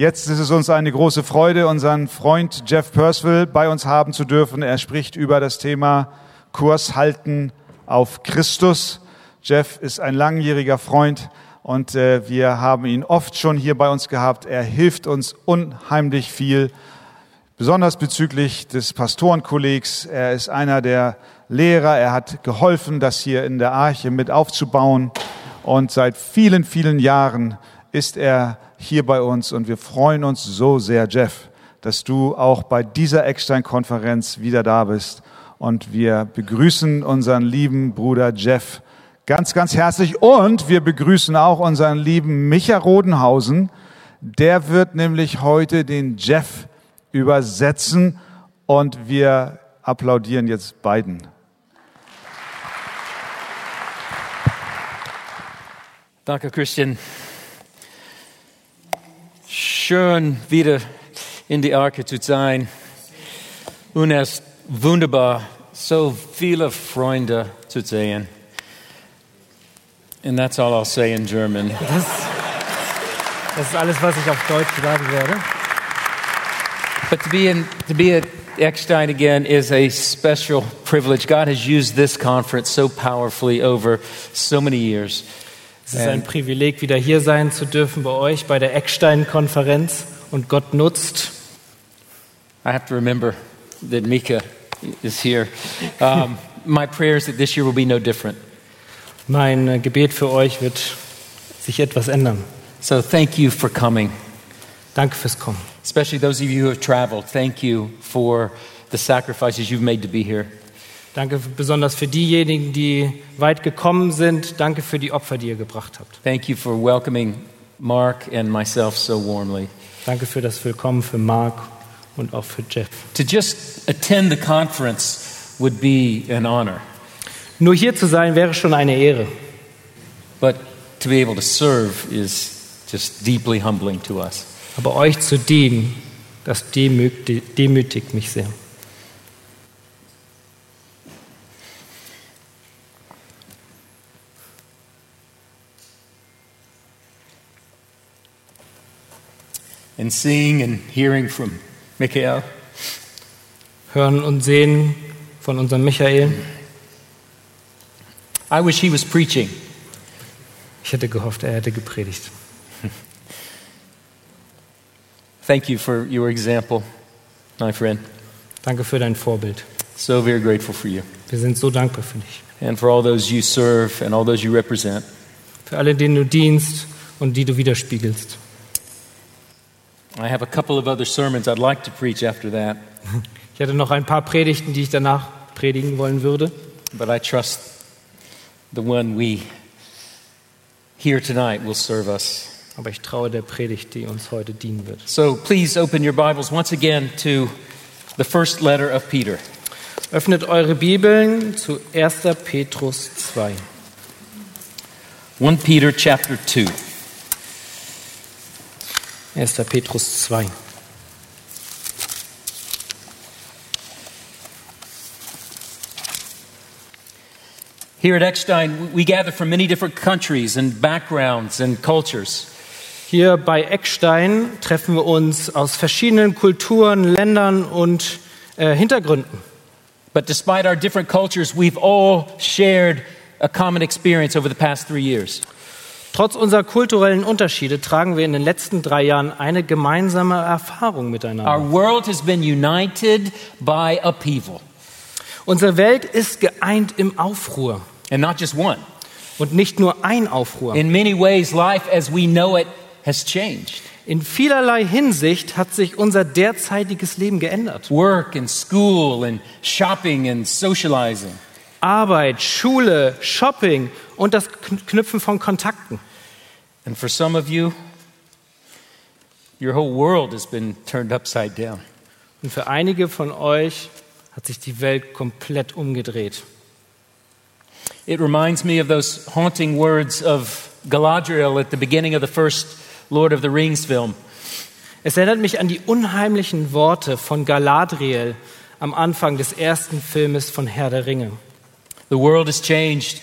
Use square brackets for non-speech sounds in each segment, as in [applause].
Jetzt ist es uns eine große Freude, unseren Freund Jeff Percival bei uns haben zu dürfen. Er spricht über das Thema Kurs halten auf Christus. Jeff ist ein langjähriger Freund und äh, wir haben ihn oft schon hier bei uns gehabt. Er hilft uns unheimlich viel, besonders bezüglich des Pastorenkollegs. Er ist einer der Lehrer. Er hat geholfen, das hier in der Arche mit aufzubauen. Und seit vielen, vielen Jahren ist er hier bei uns und wir freuen uns so sehr, Jeff, dass du auch bei dieser Eckstein-Konferenz wieder da bist. Und wir begrüßen unseren lieben Bruder Jeff ganz, ganz herzlich und wir begrüßen auch unseren lieben Micha Rodenhausen. Der wird nämlich heute den Jeff übersetzen und wir applaudieren jetzt beiden. Danke, Christian. Schön, wieder in die Arche zu sein. Und es ist wunderbar, so viele Freunde zu sehen. And that's all I'll say in German. Das, das ist alles, was ich auf Deutsch sagen werde. But to be in, to be at Eckstein again is a special privilege. God has used this conference so powerfully over so many years. Es ist ein Privileg, wieder hier sein zu dürfen bei euch bei der Eckstein-Konferenz und Gott nutzt. I have to remember that Mika is here. Um, my prayer is that this year will be no different. Mein äh, Gebet für euch wird sich etwas ändern. So thank you for coming, Danke fürs Kommen. especially those of you who have traveled. Thank you for the sacrifices you've made to be here. Danke besonders für diejenigen, die weit gekommen sind. Danke für die Opfer, die ihr gebracht habt. Thank you for welcoming Mark and myself so warmly. Danke für das Willkommen für Mark und auch für Jeff. To just attend the conference would be an honor, Nur hier zu sein wäre schon eine Ehre. but to be able to serve is just deeply humbling to us. Aber euch zu dienen, das demütigt, demütigt mich sehr. And seeing and hearing from Mikhail, Hören und sehen von unserem Michael. I wish he was preaching. Ich hätte gehofft, er hätte gepredigt. Thank you for your example, my friend. Danke für dein Vorbild. So very grateful for you. Wir sind so dankbar für dich. And for all those you serve and all those you represent. Für alle, denen du dienst und die du widerspiegelst. I have a couple of other sermons I'd like to preach after that, Ich hätte noch ein paar Predigten, die ich danach predigen wollen würde. but I trust the one we hear tonight will serve us. Aber ich traue der Predigt, die uns heute dienen wird. So please open your Bibles once again to the first letter of Peter. Öffnet eure Bibeln zu 1. Petrus 2. 1 Peter chapter 2. 1. Petrus 2. Here at Eckstein, we gather from many different countries and backgrounds and cultures. Hier bei Eckstein treffen wir uns aus verschiedenen Kulturen, Ländern und äh, Hintergründen. But despite our different cultures, we've all shared a common experience over the past three years. Trotz unserer kulturellen Unterschiede tragen wir in den letzten drei Jahren eine gemeinsame Erfahrung miteinander. Our world has been united by upheaval, Unsere Welt ist geeint im Aufruhr. and not just one. Und nicht nur ein Aufruhr. In many ways, life as we know it has changed. In vielerlei Hinsicht hat sich unser derzeitiges Leben geändert. Work and school and shopping and socializing. Arbeit, Schule, Shopping und das Kn- Knüpfen von Kontakten. And for some of you, your whole world has been turned upside down. Und für einige von euch hat sich die Welt komplett umgedreht. It reminds me of those haunting words of Galadriel at the beginning of the first Lord of the Rings film. Es erinnert mich an die unheimlichen Worte von Galadriel am Anfang des ersten Filmes von Herr der Ringe. The world has changed.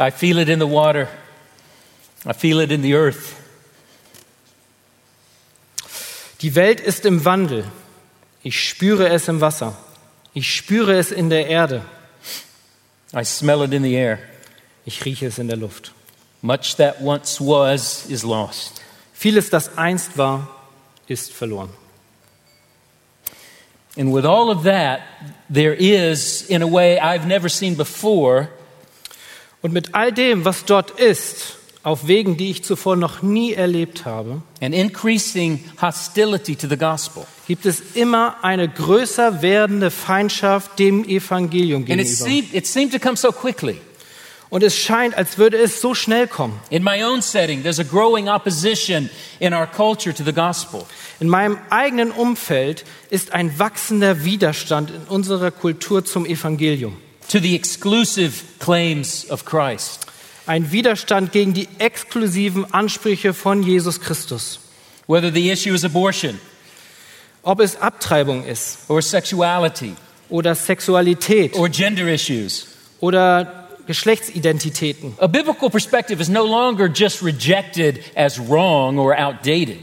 I feel it in the water. I feel it in the earth. Die Welt ist im Wandel. Ich spüre es im Wasser. Ich spüre es in der Erde. I smell it in the air. Ich rieche es in der Luft. Much that once was is lost. Vieles, das einst war, ist verloren. And with all of that, there is, in a way I've never seen before, Und mit all dem, was dort ist, auf Wegen, die ich zuvor noch nie erlebt habe, an increasing hostility to the gospel. gibt es immer eine größer werdende Feindschaft dem Evangelium And it gegenüber. seemed, it seemed to come so quickly. Und es scheint, als würde es so schnell kommen. In my own setting, there's a growing opposition in our culture to the gospel. In meinem eigenen Umfeld ist ein wachsender Widerstand in unserer Kultur zum Evangelium. to the exclusive claims of Christ. Ein Widerstand gegen die exklusiven Ansprüche von Jesus Christus. Whether the issue is abortion Ob es Abtreibung ist or sexuality oder Sexualität or gender issues. oder Geschlechtsidentitäten. A biblical perspective is no longer just rejected as wrong or outdated.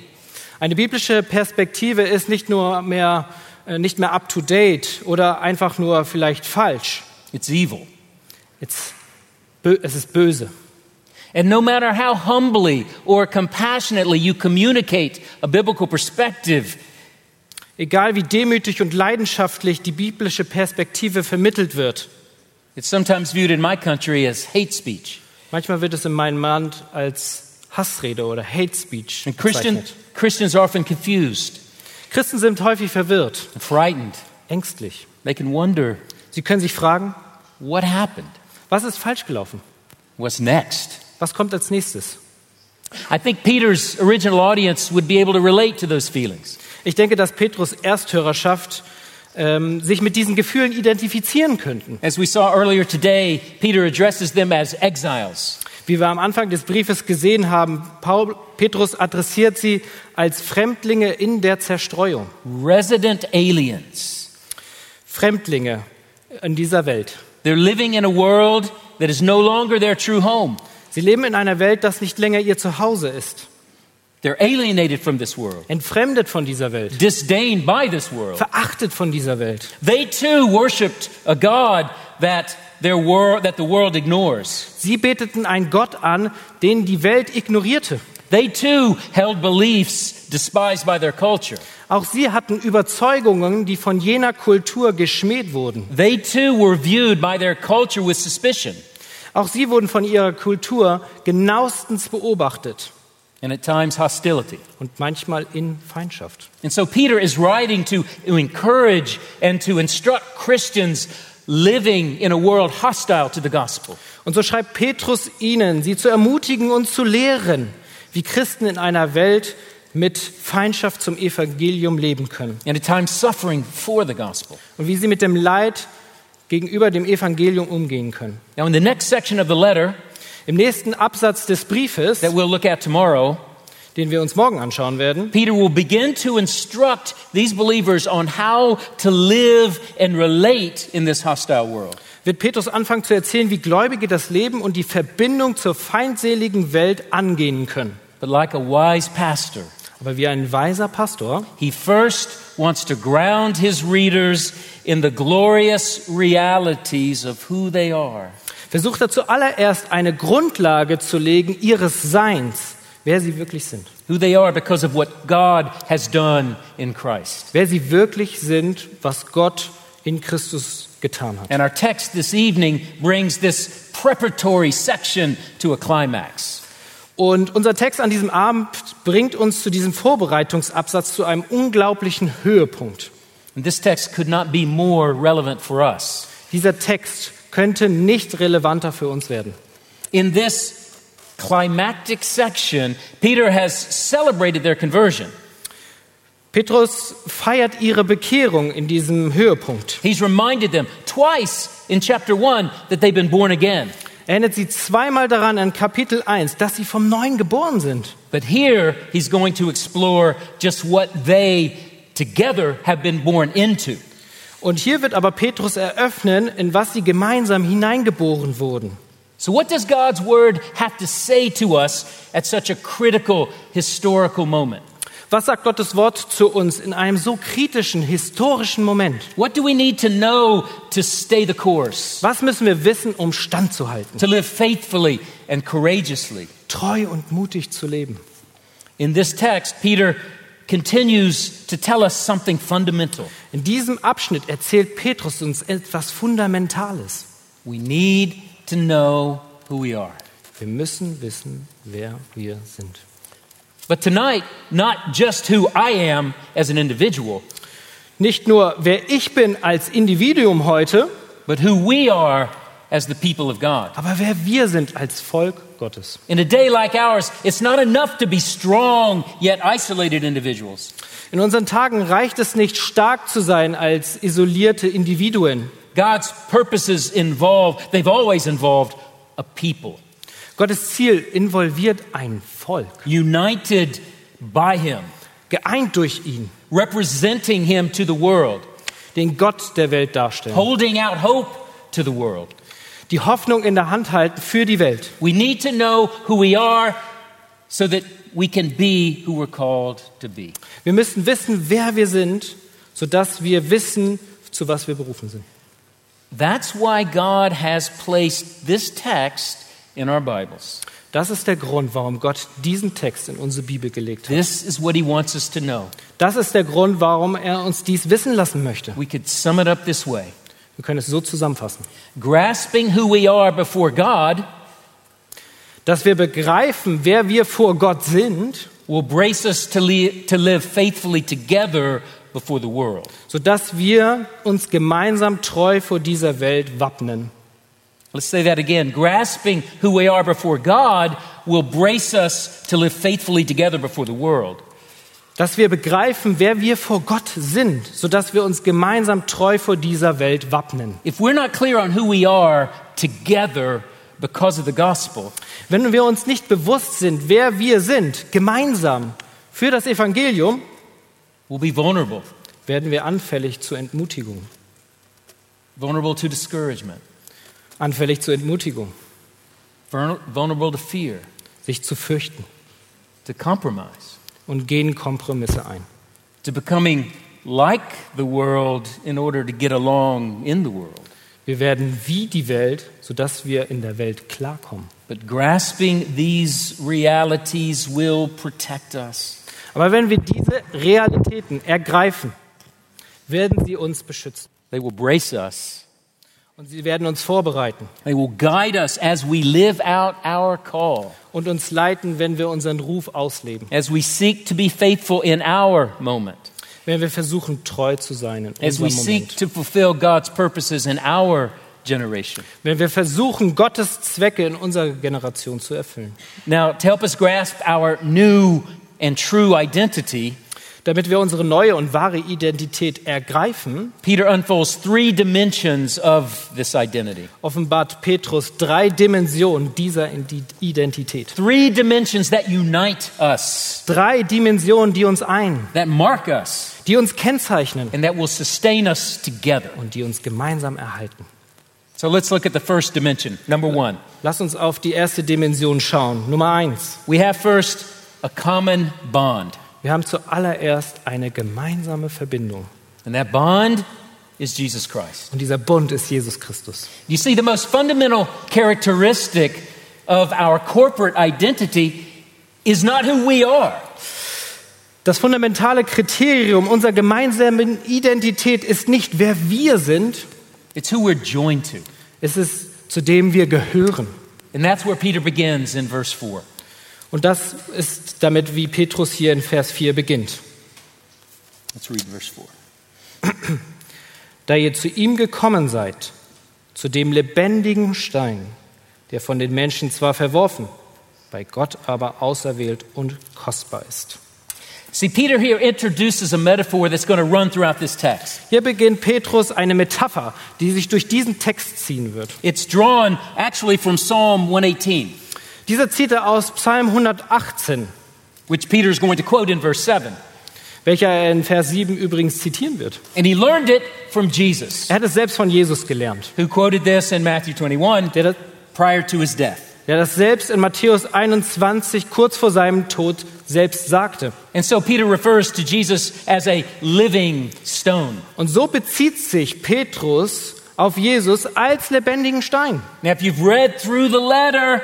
Eine biblische Perspektive ist nicht nur mehr, äh, nicht mehr up to date oder einfach nur vielleicht falsch. It's evil. It's, es ist böse. And no matter how humbly or compassionately you communicate a biblical perspective, Egal wie demütig und leidenschaftlich die biblische Perspektive vermittelt wird, it's sometimes viewed in my country as hate speech. manchmal wird es in meinem Land als Hassrede oder Hate Speech And Christian. Christians are often confused Christen sind häufig verwirrt, frightened. ängstlich. They can wonder Sie können sich fragen, what happened? Was ist falsch gelaufen? What's next? Was kommt als nächstes? I think Peter's original audience would be able to relate to those feelings. Ich denke, dass Petrus Ersthörerschaft ähm, sich mit diesen Gefühlen identifizieren könnten. As we saw earlier today, Peter addresses them as exiles. Wie wir am Anfang des Briefes gesehen haben, Paul, Petrus adressiert sie als Fremdlinge in der Zerstreuung. resident aliens. Fremdlinge in dieser Welt. They're living in a world that is no longer their true home. Sie leben in einer Welt, das nicht länger ihr Zuhause ist. They're alienated from this world, Entfremdet von dieser Welt. disdained by this world. Verachtet von dieser Welt. They too worshiped a God that, their wor- that the world ignores. Sie beteten einen Gott an, den die Welt ignorierte. They too held beliefs despised by their culture. Auch sie hatten Überzeugungen, die von jener Kultur geschmäht wurden. They too were viewed by their culture with suspicion Auch sie wurden von ihrer Kultur genauestens beobachtet and at times hostility. und manchmal in Feindschaft. And so Peter is writing to encourage and to instruct Christians living in a world hostile to the gospel. Und so schreibt Petrus ihnen, sie zu ermutigen und zu lehren, wie Christen in einer Welt mit Feindschaft zum Evangelium leben können and at times suffering for the gospel. und wie sie mit dem Leid gegenüber dem Evangelium umgehen können. Now, in the next section of the letter Im nächsten Absatz des Briefes, that we'll look at tomorrow, den wir uns morgen anschauen werden, Peter will begin to instruct these believers on how to live and relate in this hostile world. wird Petrus anfangen zu erzählen, wie Gläubige das Leben und die Verbindung zur feindseligen Welt angehen können. But like a wise pastor, Aber wie ein weiser Pastor he first wants to ground his readers in the glorious realities of who they are. versucht er zuallererst eine Grundlage zu legen ihres Seins, wer sie wirklich sind. Who they are because of what God has done in Christ. Wer sie wirklich sind, was Gott in Christus getan hat. And our text this evening brings this preparatory section to a climax. Und unser Text an diesem Abend bringt uns zu diesem Vorbereitungsabsatz zu einem unglaublichen Höhepunkt. And this text could not be more relevant for us. Dieser Text könnte nicht relevanter für uns werden. In this climactic section, Peter has celebrated their conversion. Petrus feiert ihre Bekehrung in diesem Höhepunkt. He's reminded them twice in chapter 1 that they've been born again. Er erinnert sie zweimal daran in Kapitel 1, dass sie vom Neuen geboren sind. But here he's going to explore just what they together have been born into. Und hier wird aber Petrus eröffnen, in was sie gemeinsam hineingeboren wurden. So, what does God's word have to say to us at such a critical historical moment? Was sagt Gottes Wort zu uns in einem so kritischen, historischen Moment? What do we need to know to stay the course? Was müssen wir wissen, um standzuhalten, To live faithfully and courageously? treu und mutig zu leben? In this text, Peter continues to tell us something fundamental. In diesem Abschnitt erzählt Petrus uns etwas Fundamentales. We need to know who we are. Wir müssen wissen, wer wir sind. But tonight, not just who I am as an individual, Nicht nur, wer ich bin als Individuum heute, but who we are as the people of God. aber wer wir sind als Volk Gottes. In a day like ours, it's not enough to be strong yet isolated individuals. In unseren Tagen reicht es nicht, stark zu sein als isolierte Individuen. God's purposes involve, they've always involved a people, Gottes Ziel involviert ein Volk, united by Him, geeint durch ihn, representing Him to the world, den Gott der Welt darstellen, holding out hope to the world. die Hoffnung in der Hand halten für die Welt. We need to know who we are so that we can be who we're called to be. Wir müssen wissen, wer wir sind, sodass wir wissen, zu was wir berufen sind. That's why God has placed this text in our Bibles. Das ist der Grund, warum Gott diesen Text in unsere Bibel gelegt hat. This is what He wants us to know. Das ist der Grund, warum er uns dies wissen lassen möchte. We could sum it up this way Wir können es so zusammenfassen. grasping who we are before God Dass wir begreifen, wer wir vor Gott sind, will brace us to, to live faithfully together before the world. sodass wir uns gemeinsam treu vor dieser Welt wappnen. Let's say that again. Grasping who we are before God will brace us to live faithfully together before the world. Dass wir begreifen, wer wir vor Gott sind, sodass wir uns gemeinsam treu vor dieser Welt wappnen. If we're not clear on who we are together because of the gospel, Wenn wir uns nicht bewusst sind, wer wir sind, gemeinsam für das Evangelium, we'll be vulnerable. werden wir anfällig zur Entmutigung. Vulnerable to discouragement, Anfällig zur Entmutigung, vul- vulnerable to fear, sich zu fürchten to compromise, und gehen Kompromisse ein. to becoming like the world in order to get along in the world. Wir werden wie die Welt, sodass wir in der Welt klarkommen. But grasping these realities will protect us. Aber wenn wir diese Realitäten ergreifen, werden sie uns beschützen They will brace us. Und sie werden uns vorbereiten. They will guide us as we live out our call, und uns leiten, wenn wir unseren Ruf ausleben, as we seek to be faithful in our moment, wenn wir versuchen, treu zu sein in as we unserem seek Moment, to fulfill God's purposes in our generation. wenn wir versuchen, Gottes Zwecke in unserer Generation zu erfüllen. Now, to help us grasp our new and true identity, Damit wir unsere neue und wahre Identität ergreifen, Peter unfolds three dimensions of this identity. offenbart Petrus drei Dimensionen dieser Identität. Three dimensions that unite us, Drei Dimensionen, die uns ein, that mark us, die uns kennzeichnen and that will sustain us together. und die uns gemeinsam erhalten. So let's look at the first dimension. Number one, Lass uns auf die erste Dimension schauen. Nummer eins. we have first a common bond. Wir haben zuallererst eine gemeinsame Verbindung. And that bond is Jesus Christ. Und dieser Bund ist Jesus Christus. You see, the most fundamental characteristic of our corporate identity is not who we are. Das fundamentale Kriterium unserer gemeinsamen Identität ist nicht, wer wir sind, It's who we're joined to. es ist, zu dem wir gehören. And that's where Peter begins in verse 4. Und das ist damit, wie Petrus hier in Vers 4 beginnt. Let's read verse 4. [clears throat] Da ihr zu ihm gekommen seid, zu dem lebendigen Stein, der von den Menschen zwar verworfen, bei Gott aber auserwählt und kostbar ist. See, Peter here introduces a metaphor that's going to run throughout this text. Hier beginnt Petrus eine Metapher, die sich durch diesen Text ziehen wird. It's drawn actually from Psalm 118, Dieser zieht er aus Psalm 118, which Peter is going to quote in verse 7. welcher er in Vers 7 übrigens zitieren wird. And he learned it from Jesus, Er hat es selbst von Jesus gelernt, who quoted this in Matthew 21 der das, prior to his death. der das selbst in Matthäus 21 kurz vor seinem Tod selbst sagte. And so Peter refers to Jesus as a living stone. Und so bezieht sich Petrus auf Jesus als lebendigen Stein. Now, if you've read through the letter,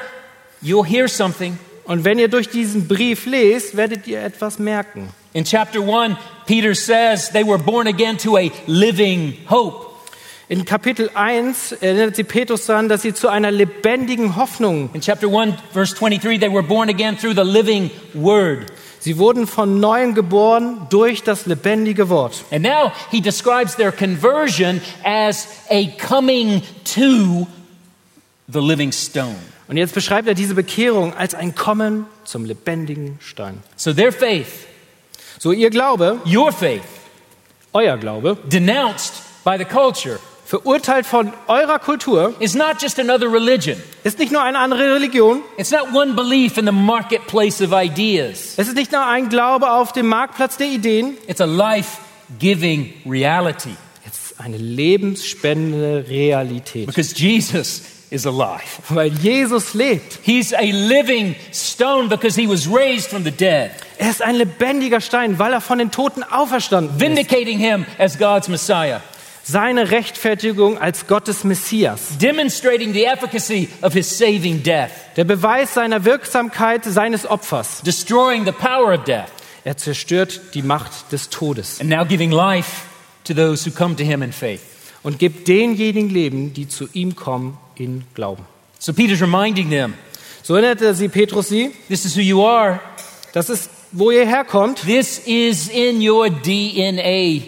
you'll hear something. Und wenn ihr durch diesen Brief lest, werdet ihr etwas merken. In chapter 1, Peter says they were born again to a living hope. In Kapitel 1 erinnert sie Petrus daran, dass sie zu einer lebendigen Hoffnung, In chapter 1, verse 23, they were born again through the living word. sie wurden von neuem geboren durch das lebendige Wort. And now he describes their conversion as a coming to the living stone. Und jetzt beschreibt er diese Bekehrung als ein Kommen zum lebendigen Stein. So their faith, So ihr Glaube, your faith, euer Glaube, denounced by the culture, verurteilt von eurer Kultur, is not just another religion. ist nicht nur eine andere Religion, It's not one belief in the marketplace of ideas. es ist nicht nur ein Glaube auf dem Marktplatz der Ideen, It's a life giving reality es ist eine lebensspendende Realität. because Jesus is alive. Weil Jesus lebt. He's a living stone because he was raised from the dead, Er ist ein lebendiger Stein, weil er von den Toten auferstanden ist. vindicating him as God's Messiah, Seine Rechtfertigung als Gottes Messias. demonstrating the efficacy of his saving death, Der Beweis seiner Wirksamkeit seines Opfers. destroying the power of death, Er zerstört die Macht des Todes and now giving life to those who come to him in faith. und gibt denjenigen Leben, die zu ihm kommen, in Glauben. So Peter's reminding them So erinnerte sie Petrus sie, this is who you are, das ist, wo ihr herkommt, this is in your DNA,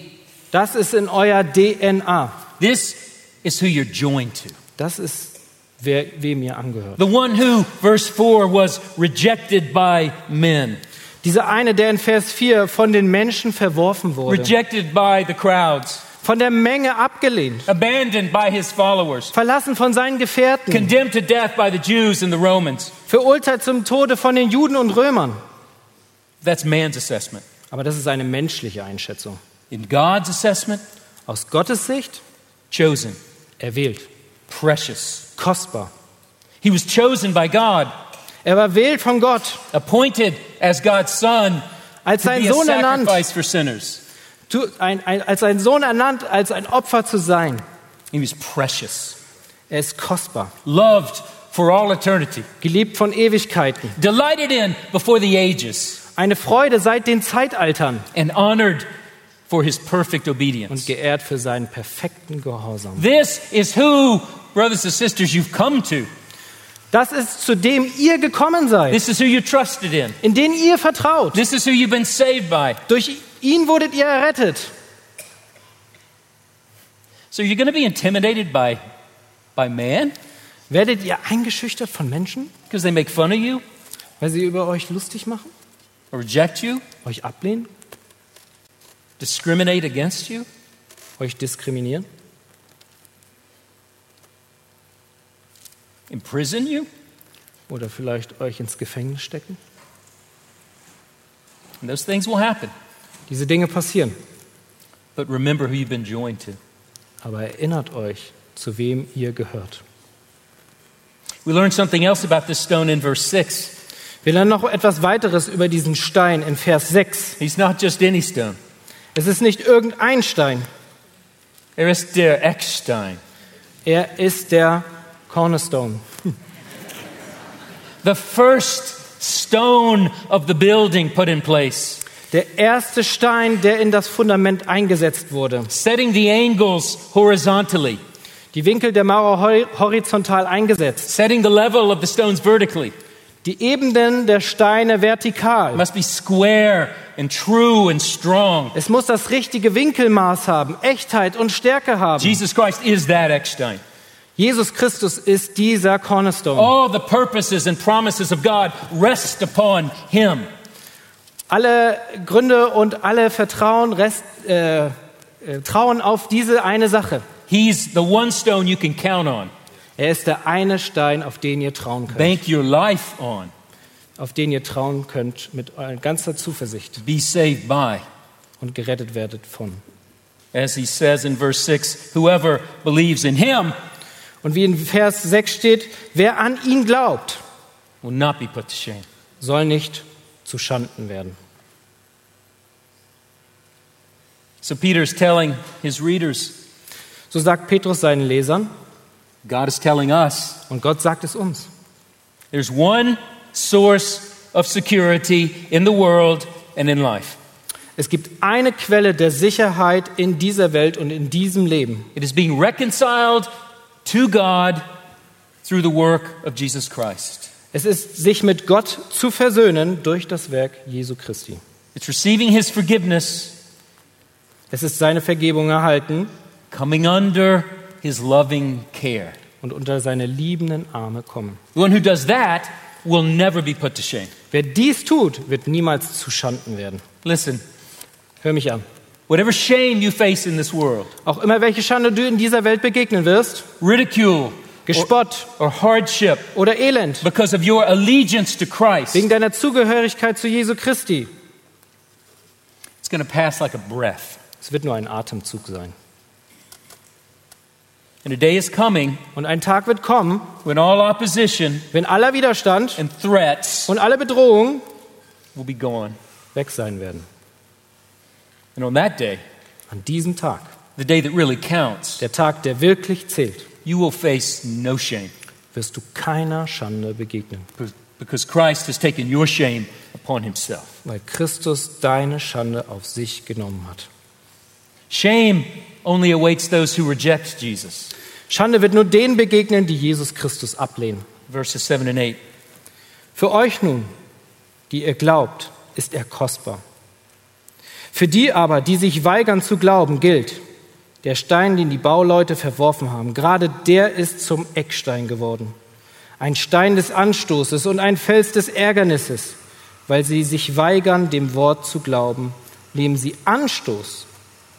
das ist in euer DNA. this is who you're joined to. Das ist, wer, wem ihr angehört. The one who, verse 4, was rejected by men, Dieser eine, der in Vers 4 von den Menschen verworfen wurde, rejected by the crowds, von der Menge abgelehnt, abandoned by his followers, verlassen von seinen Gefährten, condemned to death by the Jews and the Romans. verurteilt zum Tode von den Juden und Römern. That's man's assessment. Aber das ist eine menschliche Einschätzung. In God's assessment, Aus Gottes Sicht chosen, erwählt, precious. kostbar. He was chosen by God, Er war wählt von Gott, appointed as God's son als sein Sohn ernannt, sacrifice for sinners. Tu- ein, ein, als sein Sohn ernannt, als ein Opfer zu sein. He was precious, Er ist kostbar, loved for all eternity, geliebt von Ewigkeiten, delighted in before the ages, eine Freude seit den Zeitaltern and honored for his perfect und obedience. geehrt für seinen perfekten Gehorsam. This is who, brothers and sisters, you've come to. Das ist zu dem ihr gekommen seid, This is who you trusted in. in den ihr vertraut. This is who you've been saved by. Durch ihn wurdet ihr errettet. So you're going to be intimidated by, by man Werdet ihr eingeschüchtert von Menschen, because they make fun of you weil sie über euch lustig machen, or reject you, euch ablehnen, discriminate against you? euch diskriminieren, imprison you? oder vielleicht euch ins Gefängnis stecken? And those things will happen. Diese Dinge passieren. But remember who you've been joined to. Aber erinnert euch, zu wem ihr gehört. We learn something else about this stone in verse 6. Wir lernen noch etwas weiteres über diesen Stein in Vers 6. He's not just any stone, Es ist nicht irgendein Stein, er ist der Eckstein. er ist der Cornerstone. The first stone of the building put in place, Der erste Stein, der in das Fundament eingesetzt wurde. setting the angles horizontally, Die Winkel der Mauer hor- horizontal eingesetzt. setting the level of the stones vertically. Die Ebenen der Steine It vertikal. must be square and true and strong. Es muss das richtige Winkelmaß haben, Echtheit und Stärke haben. Jesus Christ is that Eckstein. Jesus Christus ist dieser Cornerstone. All the purposes and promises of God rest upon him. Alle Gründe und alle Vertrauen rest, äh, äh, trauen auf diese eine Sache. He's the one stone you can count on. Er ist der eine Stein, auf den ihr trauen könnt. Bank your life on. Auf den ihr trauen könnt mit ganzer Zuversicht Be saved by. und gerettet werdet von. As he says in verse 6, whoever believes in him Und wie in Vers 6 steht, wer an ihn glaubt, will not be put to shame. soll nicht zu Schanden werden. So Peter is telling his readers, So sagt Petrus seinen Lesern God is telling us, und Gott sagt es uns. there's one source of security in the world and in life. Es gibt eine Quelle der Sicherheit in dieser Welt und in diesem Leben. It is being reconciled to God through the work of Jesus Christ. Es ist, sich mit Gott zu versöhnen durch das Werk Jesu Christi. It's receiving his forgiveness, Es ist seine Vergebung erhalten coming under his loving care. und unter seine liebenden Arme kommen. The one who does that will never be put to shame. Wer dies tut, wird niemals zu Schanden werden. Listen, Hör mich an. whatever shame you face in this world, Auch immer welche Schande du in dieser Welt begegnen wirst, ridicule Gespott or hardship oder Elend, because of your allegiance to Christ, wegen deiner Zugehörigkeit zu Jesu Christi, it's going to pass like a breath. es wird nur ein Atemzug sein. And a day is coming Und ein Tag wird kommen, when all opposition wenn aller Widerstand and threats und alle Bedrohung will be gone. weg sein werden. And on that day, An diesem Tag, the day that really counts, der Tag, der wirklich zählt, you will face no shame wirst du keiner Schande begegnen, because Christ has taken your shame upon himself. weil Christus deine Schande auf sich genommen hat. Shame only awaits those who reject Jesus. Schande wird nur denen begegnen, die Jesus Christus ablehnen. Verses 7 and 8. Für euch nun, die ihr glaubt, ist er kostbar. Für die aber, die sich weigern zu glauben, gilt, der Stein, den die Bauleute verworfen haben, gerade der ist zum Eckstein geworden. Ein Stein des Anstoßes und ein Fels des Ärgernisses. Weil sie sich weigern, dem Wort zu glauben, nehmen sie Anstoß,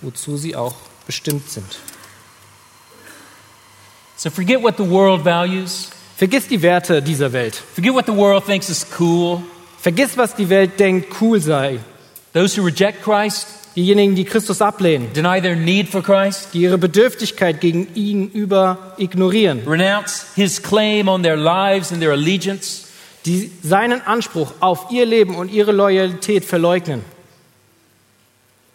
wozu sie auch bestimmt sind. So forget what the world values. Vergiss die Werte dieser Welt. Forget what the world thinks is cool. Vergiss, was die Welt denkt, cool sei. Those who reject Christ, Diejenigen, die Christus ablehnen, deny their need for Christ, die ihre Bedürftigkeit gegen ihn über ignorieren, renounce his claim on their lives and their allegiance, die seinen Anspruch auf ihr Leben und ihre Loyalität verleugnen.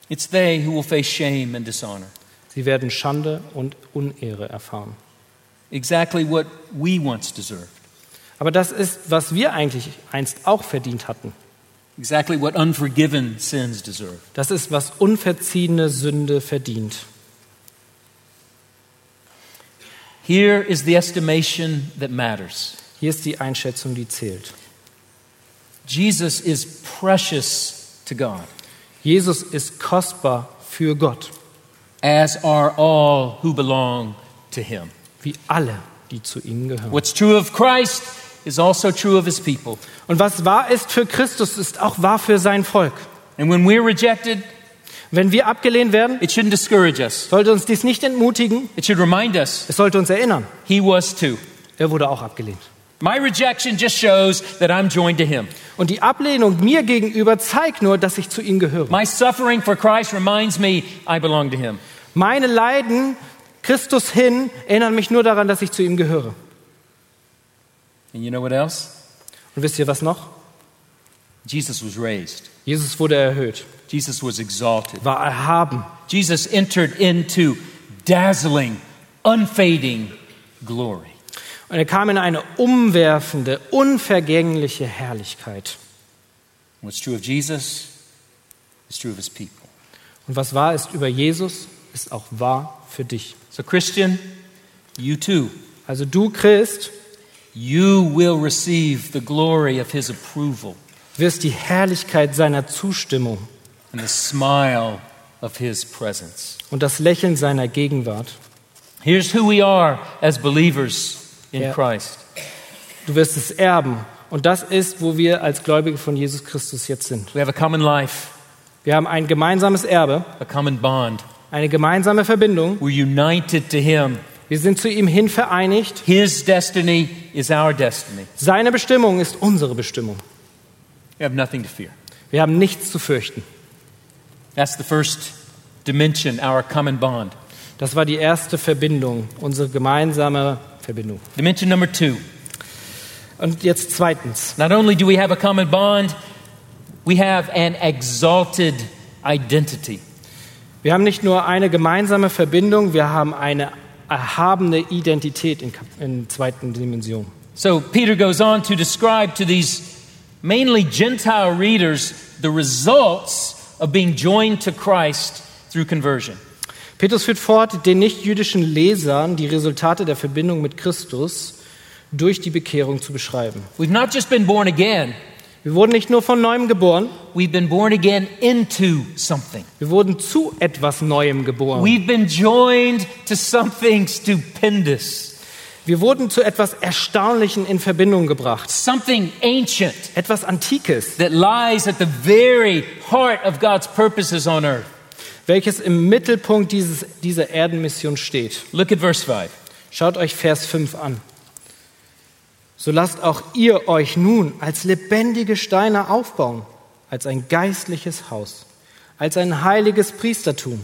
it's they who will face shame and dishonor. Sie werden Schande und Unehre erfahren. Exactly what we once deserved. Aber das ist, was wir eigentlich einst auch verdient hatten. Exactly what unforgiven sins deserve. Das ist, was unverziehene Sünde verdient. Here is the estimation that matters. Hier ist die Einschätzung, die zählt. Jesus is precious to God, Jesus ist kostbar für Gott, as are all who belong to him. wie alle, die zu ihm gehören. What's true of Christ is also true of his people. Und was wahr ist für Christus, ist auch wahr für sein Volk. And when we're rejected, Wenn wir abgelehnt werden, it shouldn't discourage us. sollte uns dies nicht entmutigen, It should remind us es sollte uns erinnern, he was too. er wurde auch abgelehnt. My rejection just shows that I'm joined to him. Und die Ablehnung mir gegenüber zeigt nur, dass ich zu ihm gehöre. My suffering for Christ reminds me I belong to him. Meine Leiden Christus hin erinnern mich nur daran, dass ich zu ihm gehöre. And you know what else? Und wisst ihr was noch? Jesus was raised. Jesus wurde erhöht, Jesus was exalted. war erhaben. Jesus entered into dazzling, unfading glory. Und er kam in eine umwerfende, unvergängliche Herrlichkeit. What's true of Jesus is true of his people. Und was wahr ist über Jesus, ist auch wahr für dich. So, Christian, you too, Also du, Christ, you will receive the glory of his approval wirst die Herrlichkeit seiner Zustimmung and the smile of his presence. und das Lächeln seiner Gegenwart. Here's who we are as believers in Yeah. Christ. Du wirst es erben. Und das ist, wo wir als Gläubige von Jesus Christus jetzt sind. We have a common life, Wir haben ein gemeinsames Erbe, a common bond. eine gemeinsame Verbindung. We're united to him. Wir sind zu ihm hin vereinigt. His destiny is our destiny. Seine Bestimmung ist unsere Bestimmung. We have nothing to fear. Wir haben nichts zu fürchten. That's the first dimension, our common bond. Das war die erste Verbindung, unsere gemeinsame Verbindung. Dimension number two Und jetzt zweitens. Not only do we have a common bond, we have an exalted identity. Wir haben nicht nur eine gemeinsame Verbindung, wir haben eine erhabene Identität in, in zweiten Dimension. So Peter goes on to describe to these mainly Gentile readers the results of being joined to Christ through conversion. Petrus führt fort, den nichtjüdischen Lesern die Resultate der Verbindung mit Christus durch die Bekehrung zu beschreiben. We've not just been born again, Wir wurden nicht nur von neuem geboren, we've been born again into something. wir wurden zu etwas Neuem geboren. We've been joined to something stupendous, Wir wurden zu etwas Erstaunlichen in Verbindung gebracht, something ancient etwas Antikes, that lies at the very heart of God's purposes on earth. welches im Mittelpunkt dieses, dieser Erdenmission steht. Look at verse 5. Schaut euch Vers 5 an. So lasst auch ihr euch nun als lebendige Steine aufbauen, als ein geistliches Haus, als ein heiliges Priestertum,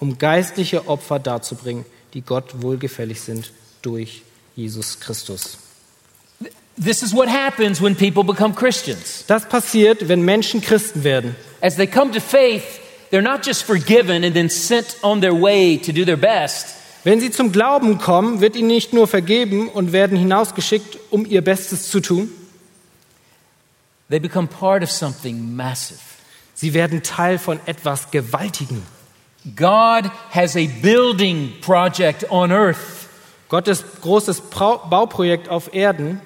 um geistliche Opfer darzubringen, die Gott wohlgefällig sind durch Jesus Christus. This is what happens when people become Christians. Das passiert, wenn Menschen Christen werden. As they come to faith, they're not just forgiven and then sent on their way to do their best. Wenn sie zum Glauben kommen, wird ihnen nicht nur vergeben und werden hinausgeschickt, um ihr Bestes zu tun. They become part of something massive. Sie werden Teil von etwas Gewaltigem. God has a building project on earth, Gottes großes Bauprojekt auf Erden.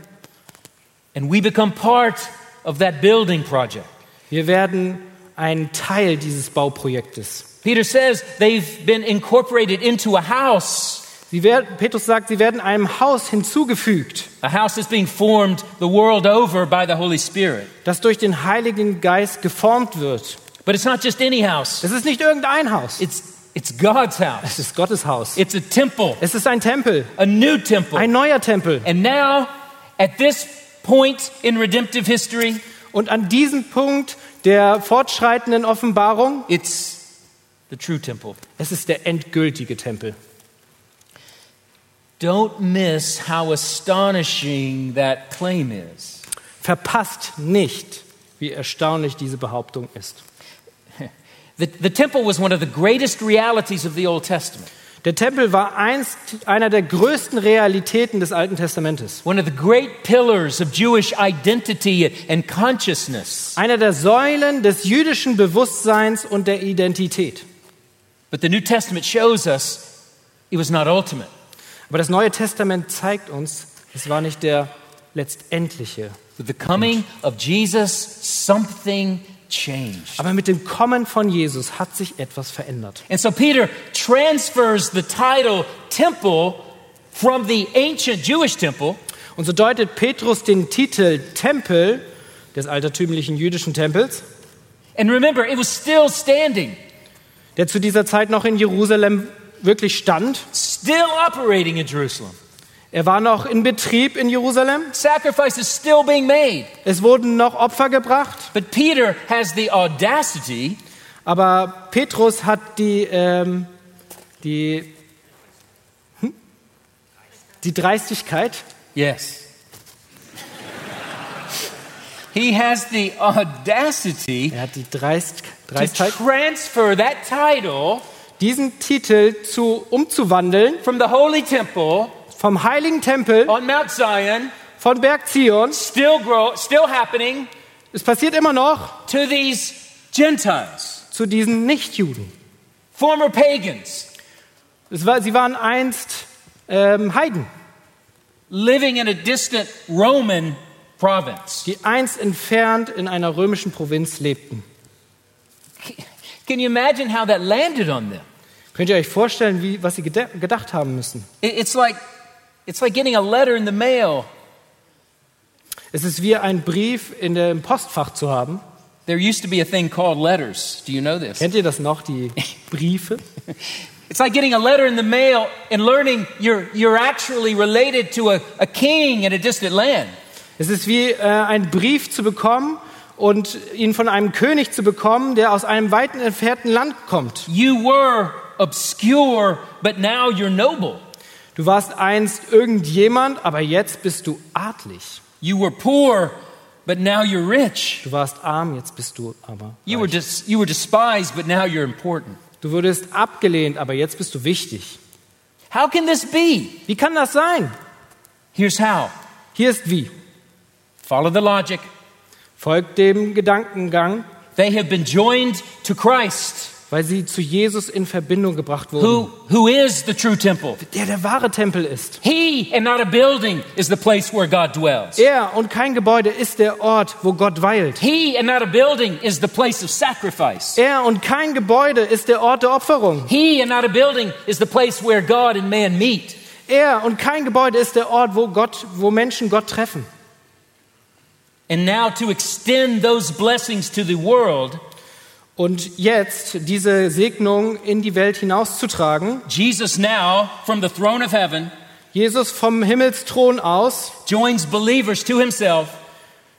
and we become part of that building project. Wir werden ein Teil dieses Bauprojektes. Peter says they've been incorporated into a house, werden, Petrus sagt, sie werden einem Haus hinzugefügt, a house that's being formed the world over by the Holy Spirit. das durch den Heiligen Geist geformt wird. But it's not just any house, Es ist nicht irgendein Haus, it's, it's God's house. es ist Gottes Haus. It's a temple, Es ist ein Tempel, a new temple. ein neuer Tempel. And now, at this point in redemptive history, Und an diesem Punkt der fortschreitenden Offenbarung, it's the true temple. es ist der endgültige Tempel. Don't miss how astonishing that claim is. Verpasst nicht, wie erstaunlich diese Behauptung ist. [laughs] The, the temple was one of the greatest realities of the Old Testament, Der Tempel war einst einer der größten Realitäten des Alten Testamentes. one of the great pillars of Jewish identity and consciousness. Einer der Säulen des jüdischen Bewusstseins und der Identität. But the New Testament shows us it was not ultimate. Aber das Neue Testament zeigt uns, es war nicht der letztendliche. With the coming of Jesus, something changed. Aber mit dem Kommen von Jesus hat sich etwas verändert. And so Peter transfers the title temple from the ancient Jewish temple Und so deutet Petrus den Titel Tempel des altertümlichen jüdischen Tempels, And remember, it was still standing, der zu dieser Zeit noch in Jerusalem wirklich stand. still operating in Jerusalem. Er war noch in Betrieb in Jerusalem. Sacrifices still being made. Es wurden noch Opfer gebracht. But Peter has the audacity Aber Petrus hat die, ähm, die, hm? die Dreistigkeit, Yes. he has the audacity er hat die Dreist, to transfer that title diesen Titel zu, umzuwandeln from the holy temple vom heiligen Tempel on Mount Zion, von Berg Zion. still grow, still happening, Es passiert immer noch to these Gentiles, zu diesen Nichtjuden. former pagans, Es war, sie waren einst ähm, Heiden, living in a distant Roman province. die einst entfernt in einer römischen Provinz lebten. Can you imagine how that landed on them? Könnt ihr euch vorstellen, wie, was sie gedacht haben müssen? It- It's like, it's like getting a letter in the mail. Es ist wie ein Brief in dem Postfach zu haben. There used to be a thing called letters. Do you know this? Kennt ihr das noch, die [laughs] Briefe? It's like getting a letter in the mail and learning you're, you're actually related to a, a king in a distant land. Es ist wie äh, einen Brief zu bekommen und ihn von einem König zu bekommen, der aus einem weiten entfernten Land kommt. You were obscure, but now you're noble. Du warst einst irgendjemand, aber jetzt bist du adlig. You were poor, but now you're rich. Du warst arm, jetzt bist du aber. You were, reich. dis- you were despised, but now you're important. Du wurdest abgelehnt, aber jetzt bist du wichtig. How can this be? Wie kann das sein? Here's how Hier ist wie. follow the logic. Folgt dem Gedankengang, They have been joined to Christ, weil sie zu Jesus in Verbindung gebracht wurden. who, who is the true temple. Der der wahre Tempel ist. He and not a building is the place where God dwells. Er und kein Gebäude ist der Ort, wo Gott weilt. He and not a building is the place of sacrifice. Er und kein Gebäude ist der Ort der Opferung. He and not a building is the place where God and man meet. Er und kein Gebäude ist der Ort, wo Gott, wo Menschen Gott treffen. And now to extend those blessings to the world, Und jetzt diese Segnung in die Welt hinauszutragen, Jesus now, from the throne of heaven, Jesus vom Himmelsthron aus joins believers to himself,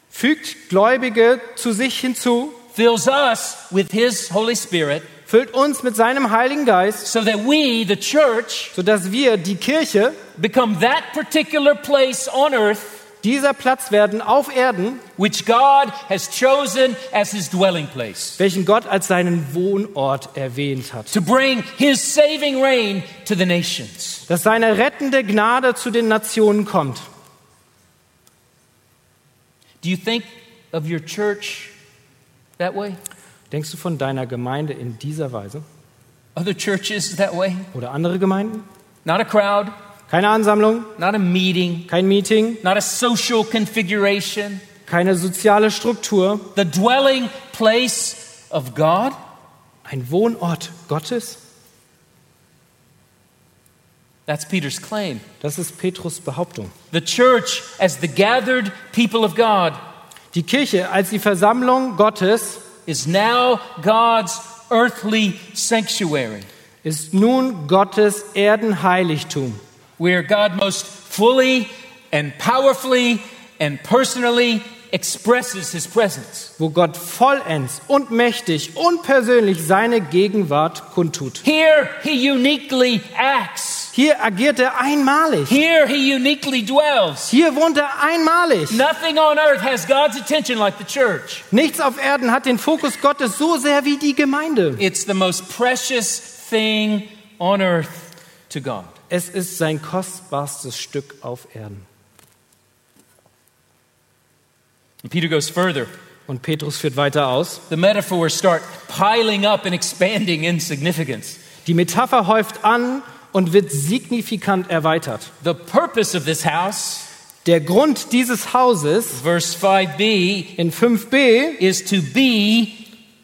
fügt Gläubige zu sich hinzu, fills us with his Holy Spirit, füllt uns mit seinem Heiligen Geist, so that we, the church, sodass wir, die Kirche, become that particular place on earth dieser Platz werden auf Erden, which God has chosen as his dwelling place, welchen Gott als seinen Wohnort erwähnt hat. to bring his saving reign to the nations. Dass seine rettende Gnade zu den Nationen kommt. Do you think of your church that way? Denkst du von deiner Gemeinde in dieser Weise? Other churches that way? Oder andere Gemeinden? Not a crowd, Keine Ansammlung, not a meeting, kein Meeting, not a social configuration, keine soziale Struktur, the dwelling place of God? ein Wohnort Gottes? That's Peter's claim. Das ist Petrus Behauptung. The church as the gathered people of God Die Kirche als die Versammlung Gottes is now God's earthly sanctuary, ist nun Gottes Erdenheiligtum, where God most fully and powerfully and personally expresses his presence. wo Gott vollends und mächtig und persönlich seine Gegenwart kundtut. Here he uniquely acts. Hier agiert er einmalig. Here he uniquely dwells. Hier wohnt er einmalig. Nothing on earth has God's attention like the church. Nichts auf Erden hat den Fokus Gottes so sehr wie die Gemeinde. It's the most precious thing on earth to God. Es ist sein kostbarstes Stück auf Erden. And Peter goes further. Und Petrus führt weiter aus. The metaphors start piling up and expanding in significance. Die Metapher häuft an und wird signifikant erweitert. The purpose of this house, Der Grund dieses Hauses verse 5b, in 5b is to be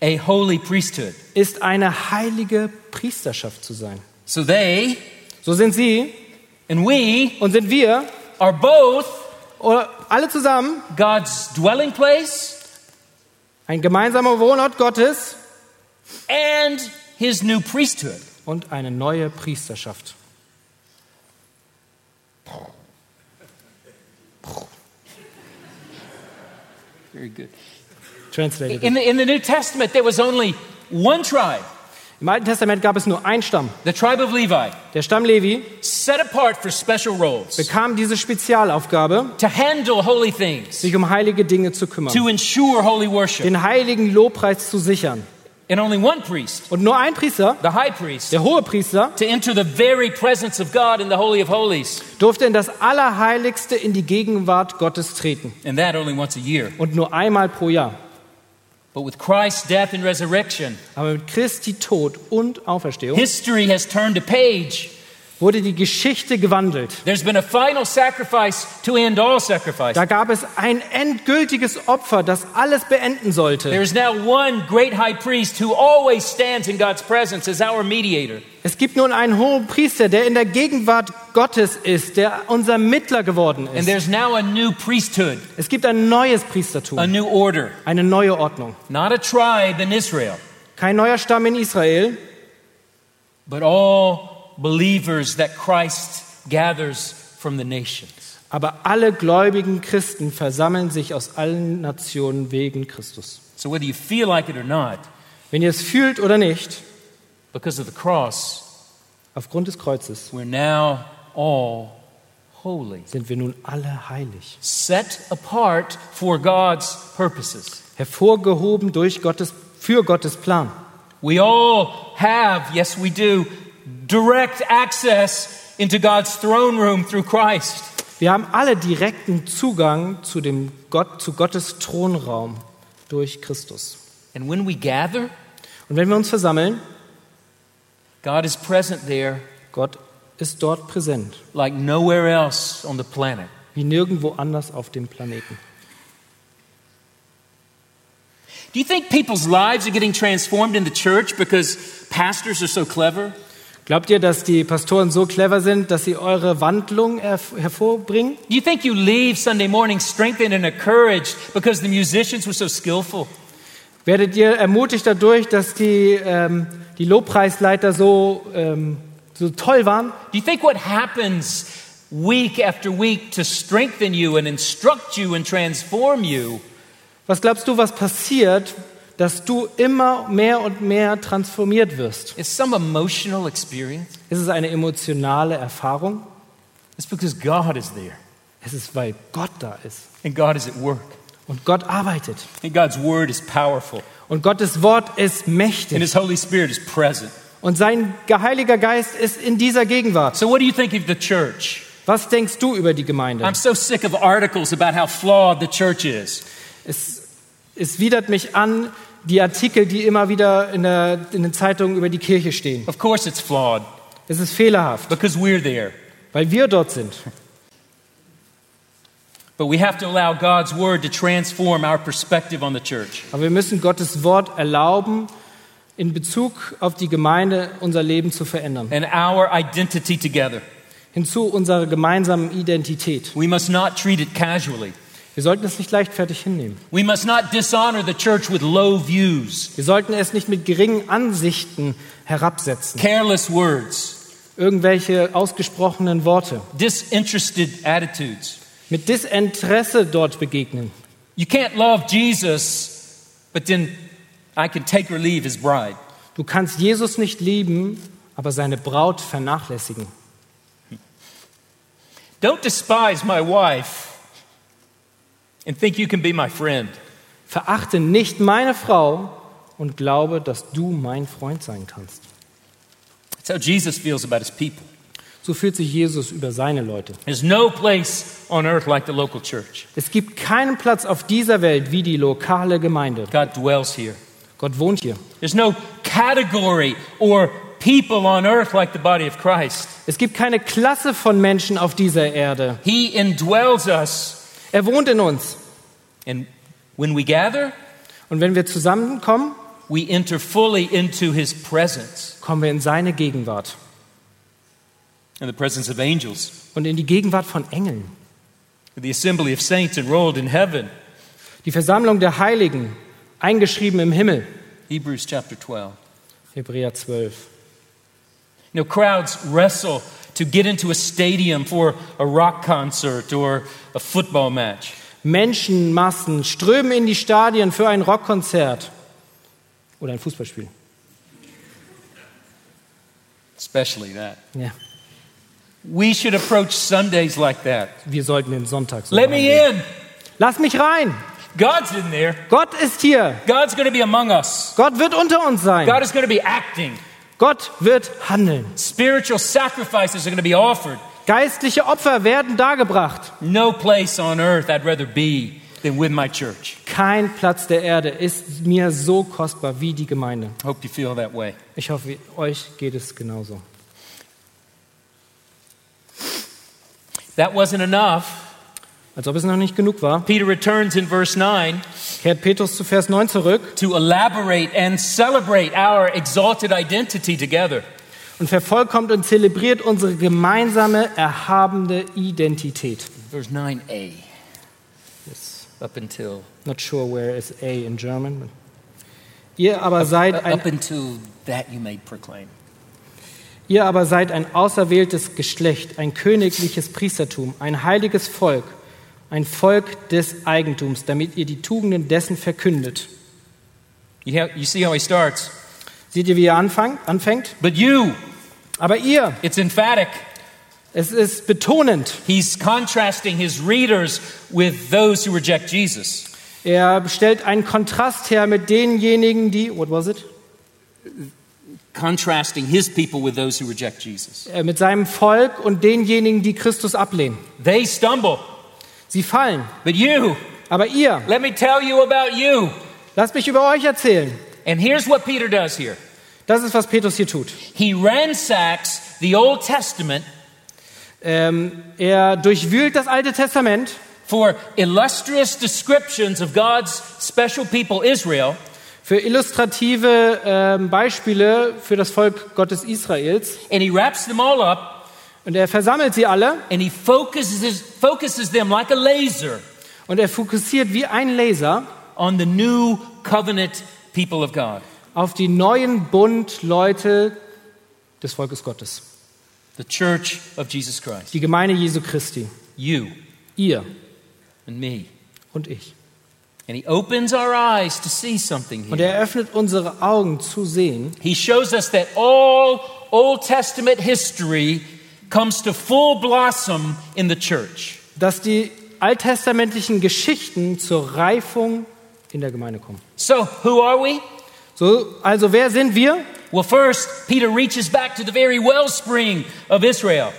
a holy priesthood. ist eine heilige Priesterschaft zu sein. So they So sind sie and we und sind wir are both alle zusammen God's dwelling place ein gemeinsamer Wohnort Gottes and his new priesthood. und eine neue Priesterschaft. Very good. Translated. In the, in the New Testament, there was only one tribe, Im Alten Testament gab es nur einen Stamm. the tribe of Levi, Der Stamm Levi set apart for special roles bekam diese Spezialaufgabe, to handle holy things, sich um heilige Dinge zu kümmern, to ensure holy worship. den heiligen Lobpreis zu sichern. And only one priest, Und nur ein Priester, the high priest, der hohe Priester, to enter the very presence of God in the Holy of Holies, durfte in das Allerheiligste in die Gegenwart Gottes treten. and that only once a year. Und nur einmal pro Jahr. But with Christ's death and resurrection, Aber mit Christi Tod und Auferstehung history has turned a page. Wurde die Geschichte gewandelt. There's been a final sacrifice to end all sacrifice. Da gab es ein endgültiges Opfer, das alles beenden sollte. There is now one great high priest who always stands in God's presence as our mediator. Es gibt nun einen hohen Priester, der in der Gegenwart Gottes ist, der unser Mittler geworden And ist. there's now a new priesthood, Es gibt ein neues a Priestertum, new order, eine neue Ordnung. not a tribe in Israel, Kein neuer Stamm in Israel, but all believers that Christ gathers from the nations. aber alle gläubigen Christen versammeln sich aus allen Nationen wegen Christus. So whether you feel like it or not, Wenn ihr es fühlt oder nicht, because of the cross, aufgrund des Kreuzes we're now all holy, sind wir nun alle heilig, set apart for God's purposes. hervorgehoben durch Gottes, für Gottes Plan. We all have, yes, we do, direct access into God's throne room through Christ. Wir haben alle direkten Zugang zu, dem Gott, zu Gottes Thronraum durch Christus. And when we gather, Und wenn wir uns versammeln, God is present there Gott ist dort präsent, like nowhere else on the planet. wie nirgendwo anders auf dem Planeten. Do you think people's lives are getting transformed in the church because pastors are so clever? Glaubt ihr, dass die Pastoren so clever sind, dass sie eure Wandlung herv- hervorbringen? Do you think you leave Sunday morning strengthened and encouraged because the musicians were so skillful? Werdet ihr ermutigt dadurch, dass die, ähm, die Lobpreisleiter so, ähm, so toll waren? Do you think what happens week after week to strengthen you and instruct you and transform you Was glaubst du, was passiert, dass du immer mehr und mehr transformiert wirst? is some emotional experience? Ist es eine emotionale Erfahrung? It's because God is there Es ist, weil Gott da ist and God is at work und Gott arbeitet and God's word is powerful und Gottes Wort ist and mächtig His Holy Spirit is present. und sein Heiliger Geist ist in dieser Gegenwart. So, what do you think of the church? Was denkst du über die Gemeinde? I'm so sick of articles about how flawed the church is. Es, es widert mich an, die Artikel, die immer wieder in, der, in den Zeitungen über die Kirche stehen. Of course, it's flawed Es ist fehlerhaft, because we're there. weil wir dort sind. [laughs] But we have to allow God's word to transform our perspective on the church. Aber wir müssen Gottes Wort erlauben, in Bezug auf die Gemeinde unser Leben zu verändern. and our identity together. Hinzu unserer gemeinsamen Identität. We must not treat it casually. Wir sollten es nicht leichtfertig hinnehmen. We must not dishonor the church with low views, Wir sollten es nicht mit geringen Ansichten herabsetzen. careless words, Irgendwelche ausgesprochenen Worte. disinterested attitudes. Mit Desinteresse dort begegnen. You can't love Jesus, but then I can take or leave his bride. Du kannst Jesus nicht lieben, aber seine Braut vernachlässigen. Don't despise my wife and think you can be my friend. Verachte nicht meine Frau und glaube, dass du mein Freund sein kannst. That's how Jesus feels about his people. So fühlt sich Jesus über seine Leute. There's no place on earth like the local church. Es gibt keinen Platz auf dieser Welt wie die lokale Gemeinde. God dwells here. Gott wohnt hier. There's no category or people on earth like the body of Christ. Es gibt keine Klasse von Menschen auf dieser Erde. He indwells us. Er wohnt in uns. And when we gather, Und wenn wir zusammenkommen, we enter fully into his presence kommen wir in seine Gegenwart in the presence of angels, und in die Gegenwart von Engeln. the assembly of saints enrolled in heaven. Die Versammlung der Heiligen, eingeschrieben im Himmel. Hebrews chapter 12. Hebräer 12. You know, crowds wrestle to get into a stadium for a rock concert or a football match. Menschenmassen strömen in die Stadien für ein Rockkonzert oder ein Fußballspiel. Especially that. Ja, We should approach Sundays like that. wir sollten den Sonntag so Let me in. Lass mich rein. God's in there. Gott ist hier. God's going to be among us. Gott wird unter uns sein. God is going to be acting. Gott wird handeln. Spiritual sacrifices are going to be offered. Geistliche Opfer werden dargebracht. No place on earth I'd rather be than with my church. Kein Platz der Erde ist mir so kostbar wie die Gemeinde. Hope you feel that way. Ich hoffe, euch geht es genauso. That wasn't enough. Als ob es noch nicht genug war, Peter returns in verse 9 kehrt Petrus zu Vers 9 zurück to elaborate and celebrate our exalted identity together. und vervollkommt und zelebriert unsere gemeinsame, erhabene Identität. Verse 9a. Up until Not sure where is A in German. Ihr aber seid up ein, until that you may proclaim. ihr aber seid ein auserwähltes Geschlecht, ein königliches Priestertum, ein heiliges Volk, ein Volk des Eigentums, damit ihr die Tugenden dessen verkündet. You, have, you see how he starts. Seht ihr, wie er anfang, anfängt? But you, Aber ihr, it's emphatic. Es ist betonend. He's contrasting his readers with those who reject Jesus. Er stellt einen Kontrast her mit denjenigen, die, what was it? Contrasting his people with those who reject Jesus. Äh, Mit seinem Volk und denjenigen, die Christus ablehnen. They stumble, Sie fallen. but you, Aber ihr, let me tell you about you. lasst mich über euch erzählen. And here's what Peter does here Das ist, was Petrus hier tut. he ransacks the Old Testament Ähm, er durchwühlt das Alte Testament for illustrious descriptions of God's special people, Israel, für illustrative ähm, Beispiele für das Volk Gottes Israels. and he wraps them all up Und er versammelt sie alle and he focuses, focuses them like a laser und er fokussiert wie ein Laser on the new covenant people of God, auf die neuen Bund-Leute des Volkes Gottes. the church of Jesus Christ. Die Gemeinde Jesu Christi. You Ihr and me. und ich. And he opens our eyes to see something Und here. er öffnet unsere Augen zu sehen, He shows us that all Old Testament history comes to full blossom in the church. dass die alttestamentlichen Geschichten zur Reifung in der Gemeinde kommen. So, who are we? So, also wer sind wir? Well, first, Peter reaches back to the very wellspring of Israel,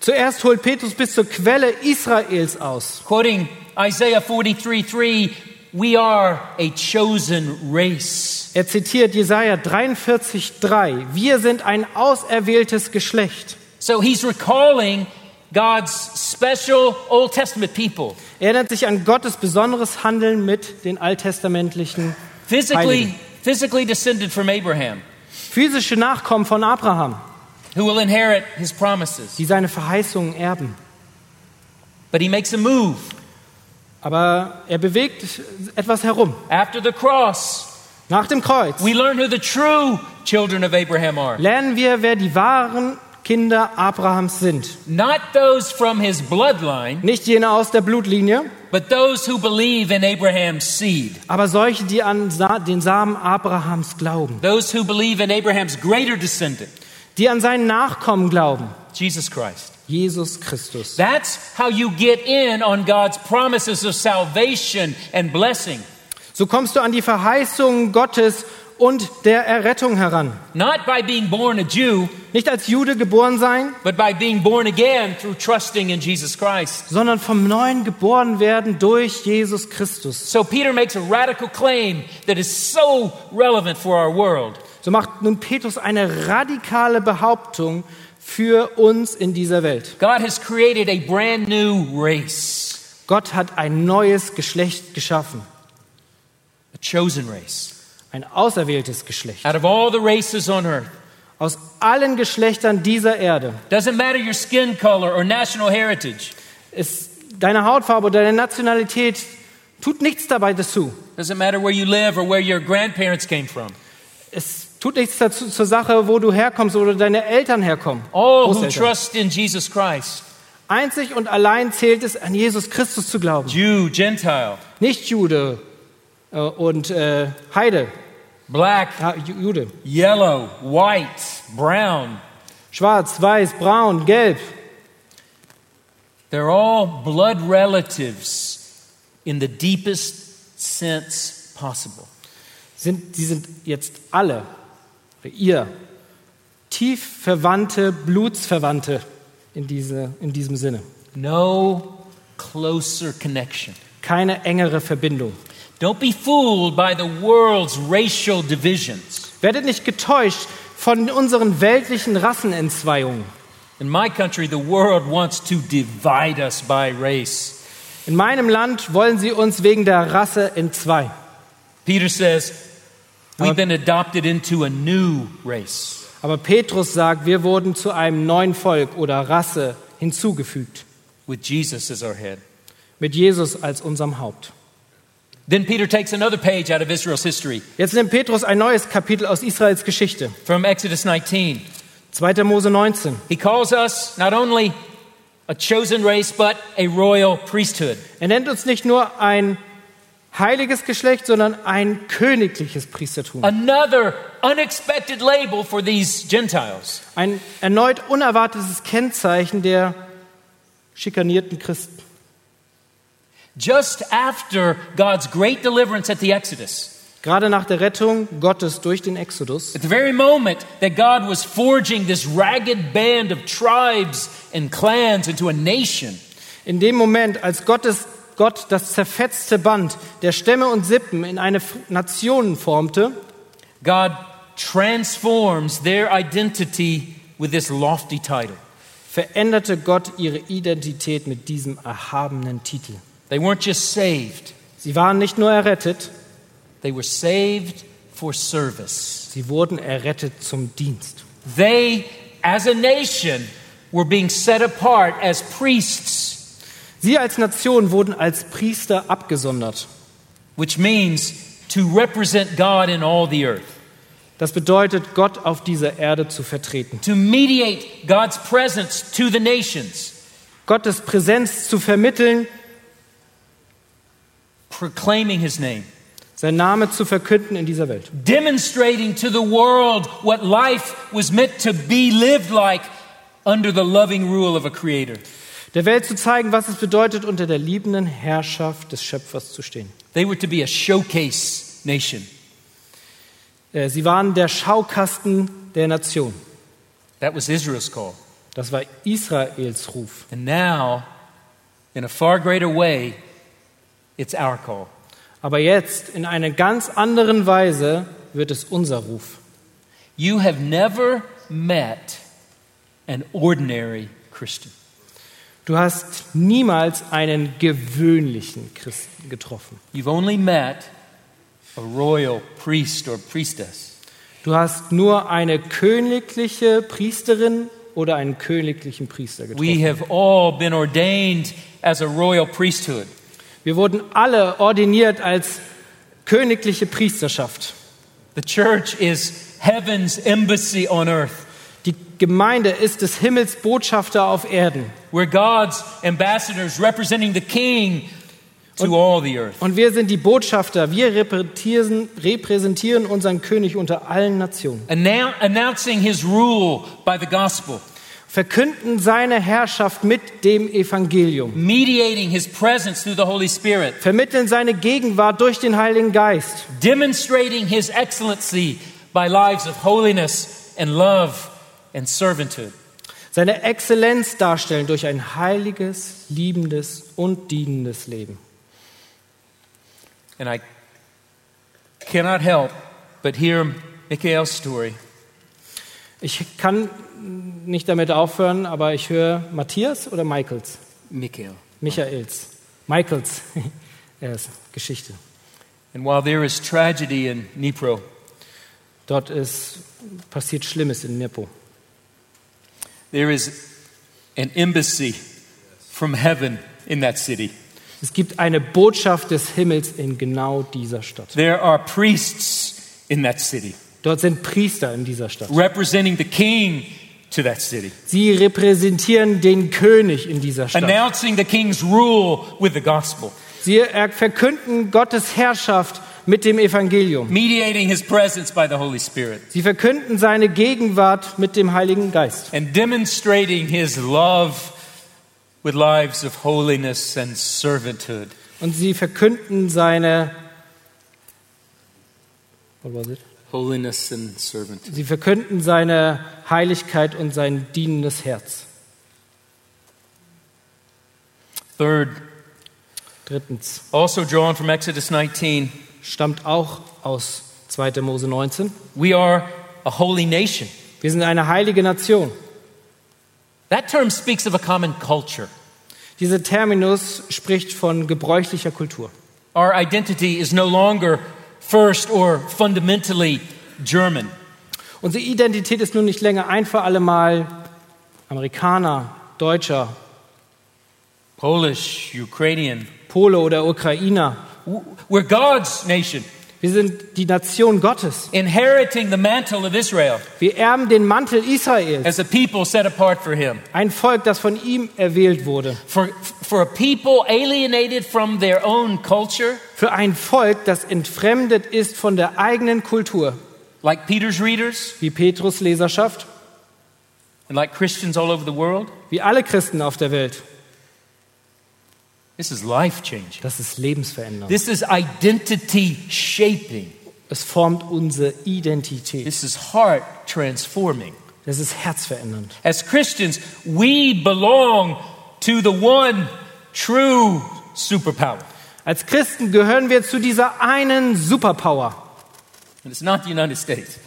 Zuerst holt Petrus bis zur Quelle Israels aus. quoting Isaiah 43 3, we are a chosen race. Er zitiert Jesaja 43,3. Wir sind ein auserwähltes Geschlecht. So he's recalling God's special Old Testament people, Er erinnert sich an Gottes besonderes Handeln mit den alttestamentlichen physically, Heiligen. physically descended from Abraham, physische Nachkommen von Abraham, who will inherit his promises. die seine Verheißungen erben. But he makes a move. Aber er bewegt etwas herum. After the cross, Nach dem Kreuz we learn who the true children of Abraham are. lernen wir, wer die wahren Kinder Abrahams sind. Not those from his bloodline, Nicht jene aus der Blutlinie, but those who believe in Abraham's seed. aber solche, die an den Samen Abrahams glauben, Those who believe in Abraham's greater descendant, die an seinen Nachkommen glauben, Jesus Christ. Jesus Christus. That's how you get in on God's promises of salvation and blessing. So kommst du an die Verheißungen Gottes und der Errettung heran. Not by being born a Jew, Nicht als Jude geboren sein, but by being born again through trusting in Jesus Christ. sondern vom Neuen geboren werden durch Jesus Christus. So Peter makes a radical claim that is so relevant for our world. So macht nun Petrus eine radikale Behauptung für uns in dieser Welt. God has created a brand new race, Gott hat ein neues Geschlecht geschaffen, a chosen race. Ein auserwähltes Geschlecht. Out of all the races on earth, Aus allen Geschlechtern dieser Erde doesn't matter your skin color or national heritage, ist deine Hautfarbe oder deine Nationalität tut nichts dabei dazu. doesn't matter where you live or where your grandparents came from. Es tut nichts dazu zur Sache, wo du herkommst oder deine Eltern herkommen. All who trust in Jesus Christ, Einzig und allein zählt es, an Jesus Christus zu glauben. Jew, Gentile, Nicht Jude und äh, Heide, black, Ju- Jude. yellow, white, brown. Schwarz, weiß, braun, gelb. They're all blood relatives in the deepest sense possible. Sind, sie sind jetzt alle, ihr, tief verwandte, Blutsverwandte in, diese, in diesem Sinne. No closer connection. Keine engere Verbindung. Don't be fooled by the world's racial divisions. Werdet nicht getäuscht von unseren weltlichen Rassenentzweiungen. In my country, the world wants to divide us by race. In meinem Land wollen sie uns wegen der Rasse entzwei. Peter says, We've been adopted into a new race. Aber Petrus sagt, wir wurden zu einem neuen Volk oder Rasse hinzugefügt, with Jesus as our head. mit Jesus als unserem Haupt. Then Peter takes another page out of Israel's history Jetzt nimmt Petrus ein neues Kapitel aus Israels Geschichte. from Exodus 19. 2. Mose 19. He calls us not only a chosen race, but a royal priesthood. Er nennt uns nicht nur ein heiliges Geschlecht, sondern ein königliches Priestertum. Another unexpected label for these Gentiles. Ein erneut unerwartetes Kennzeichen der schikanierten Christen. Just after God's great deliverance at the Exodus, Gerade nach der Rettung Gottes durch den Exodus, at the very moment that God was forging this ragged band of tribes and clans into a nation, in dem Moment, als Gottes, Gott das zerfetzte Band der Stämme und Sippen in eine Nation formte, God transforms their identity with this lofty title. veränderte Gott ihre Identität mit diesem erhabenen Titel. They weren't just saved, Sie waren nicht nur errettet, they were saved for service. sie wurden errettet zum Dienst. They, as a nation, were being set apart as priests, Sie als Nation wurden als Priester abgesondert. which means to represent God in all the earth, Das bedeutet, Gott auf dieser Erde zu vertreten. to mediate God's presence to the nations, Gottes Präsenz zu vermitteln, proclaiming his name, sein Name zu verkünden in dieser Welt. demonstrating to the world what life was meant to be lived like under the loving rule of a creator. Der Welt zu zeigen, was es bedeutet, unter der liebenden Herrschaft des Schöpfers zu stehen. They were to be a showcase nation. Äh, Sie waren der Schaukasten der Nation. That was Israel's call. Das war Israels Ruf. And now, in a far greater way, it's our call. Aber jetzt, in einer ganz anderen Weise, wird es unser Ruf. You have never met an ordinary Christian. Du hast niemals einen gewöhnlichen Christen getroffen. You've only met a royal priest or priestess. Du hast nur eine königliche Priesterin oder einen königlichen Priester We getroffen. have all been ordained as a royal priesthood. Wir wurden alle ordiniert als königliche Priesterschaft. The church is heaven's embassy on earth. Die Gemeinde ist des Himmels Botschafter auf Erden. We're God's ambassadors representing the King to all the earth. Und wir sind die Botschafter. Wir repräsentieren, repräsentieren unseren König unter allen Nationen. Annou- announcing his rule by the gospel, Verkünden seine Herrschaft mit dem Evangelium. mediating his presence through the Holy Spirit, Vermitteln seine Gegenwart durch den Heiligen Geist. demonstrating his excellency by lives of holiness and love and servanthood. Seine Exzellenz darstellen durch ein heiliges, liebendes und dienendes Leben. And I cannot help but hear Michael's story Ich kann nicht damit aufhören, aber ich höre Matthias oder Michaels? Michael. Michaels. Michaels [laughs] er ist Geschichte. And while there is tragedy in Dnipro, Dort ist passiert Schlimmes in Nippo. there is an embassy from heaven in that city. Es gibt eine Botschaft des Himmels in genau dieser Stadt. There are priests in that city Dort sind Priester in dieser Stadt. representing the king to that city, Sie repräsentieren den König in dieser Stadt. announcing the king's rule with the gospel, Sie er- verkünden Gottes Herrschaft mit dem Evangelium. mediating his presence by the Holy Spirit, Sie verkünden seine Gegenwart mit dem Heiligen Geist. and demonstrating his love with lives of holiness and servanthood. Und sie verkünden seine What was it? Holiness and servanthood. Sie verkünden seine Heiligkeit und sein dienendes Herz. Third, Drittens also drawn from Exodus 19, stammt auch aus 2. Mose 19. we are a holy nation. Wir sind eine heilige Nation. That term speaks of a common culture. Dieser Terminus spricht von gebräuchlicher Kultur. Our identity is no longer first or fundamentally German. Unsere Identität ist nun nicht länger ein für alle Mal Amerikaner, Deutscher, Polish, Ukrainian. Pole oder Ukrainer. We're God's nation, Wir sind die Nation Gottes. inheriting the mantle of Israel Wir erben den Mantel Israels, as a people set apart for Him. ein Volk, das von ihm erwählt wurde. For, for a people alienated from their own culture, Für ein Volk, das entfremdet ist von der eigenen Kultur. like Peter's readers wie Petrus Leserschaft, and like Christians all over the world, wie alle Christen auf der Welt. This is life changing. Das ist lebensverändernd. This is identity shaping. Es formt unsere Identität. This is heart transforming. Das ist herzverändernd. As Christians, we belong to the one true superpower. Als Christen gehören wir zu dieser einen Superpower. And it's not the United States,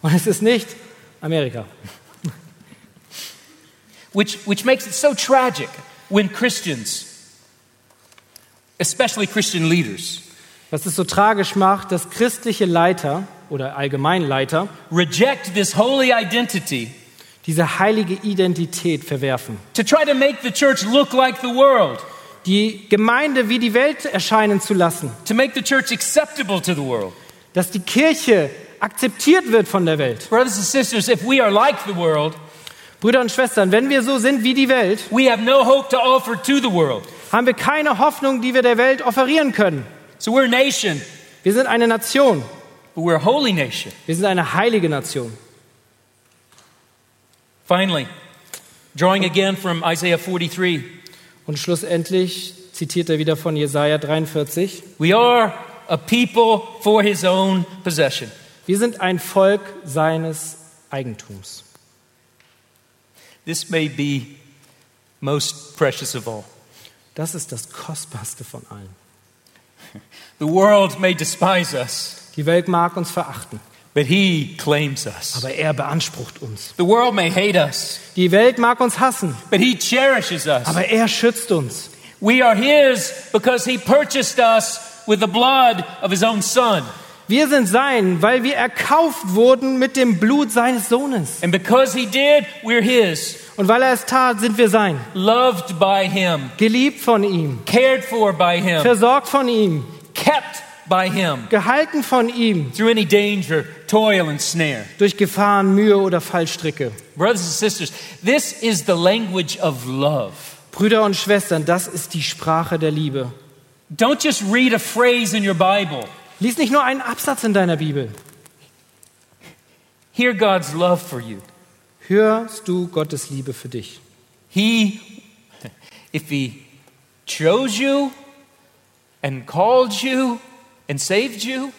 Und es ist nicht Amerika. which, which makes it so tragic when Christians, especially Christian leaders, Was es so tragisch macht, dass christliche Leiter oder Allgemeinleiter reject this holy identity diese heilige Identität verwerfen. to try to make the church look like the world, Die Gemeinde wie die Welt erscheinen zu lassen. to make the church acceptable to the world. Dass die Kirche akzeptiert wird von der Welt. Brothers and sisters, if we are like the world, Brüder und Schwestern, wenn wir so sind wie die Welt, we have no hope to offer to the world. Haben wir keine Hoffnung, die wir der Welt offerieren können. So we're a nation, Wir sind eine Nation. but we're a holy nation. Wir sind eine heilige Nation. Finally, drawing again from Isaiah 43, Und schlussendlich zitiert er wieder von Jesaja 43. we are a people for his own possession. Wir sind ein Volk seines Eigentums. This may be most precious of all. Das ist das Kostbarste von allen. [laughs] The world may despise us, Die Welt mag uns verachten, but he claims us. aber er beansprucht uns. The world may hate us, Die Welt mag uns hassen, but he cherishes us. aber er schützt uns. We are his because he purchased us with the blood of his own son. Wir sind sein, weil wir erkauft wurden mit dem Blut seines Sohnes. And because he did, we're his. Und weil er es tat, sind wir sein. Loved by him, Geliebt von ihm, cared for by him, versorgt von ihm, kept by him gehalten von ihm through any danger, toil, and snare. durch Gefahren, Mühe oder Fallstricke. Brothers and sisters, this is the language of love. Brüder und Schwestern, das ist die Sprache der Liebe. Don't just read a phrase in your Bible. Lies nicht nur einen Absatz in deiner Bibel. Hear God's love for you. Hörst du Gottes Liebe für dich? He, if He chose you and called you and saved you,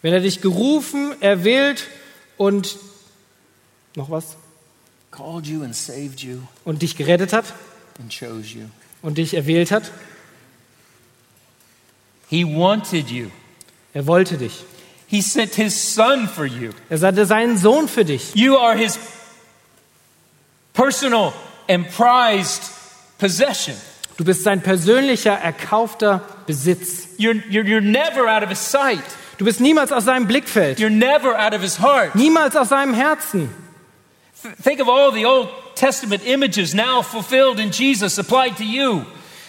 Wenn er dich gerufen, erwählt und noch was called you and saved you und dich gerettet hat and chose you, und dich erwählt hat, He wanted you. er wollte dich. He sent His Son for you. Er sandte seinen Sohn für dich. You are His personal and prized possession. Du bist sein persönlicher, erkaufter Besitz. You're, you're, you're never out of His sight, Du bist niemals aus seinem Blickfeld, you're never out of His heart. niemals aus seinem Herzen. Th- Think of all the Old Testament images now fulfilled in Jesus applied to you.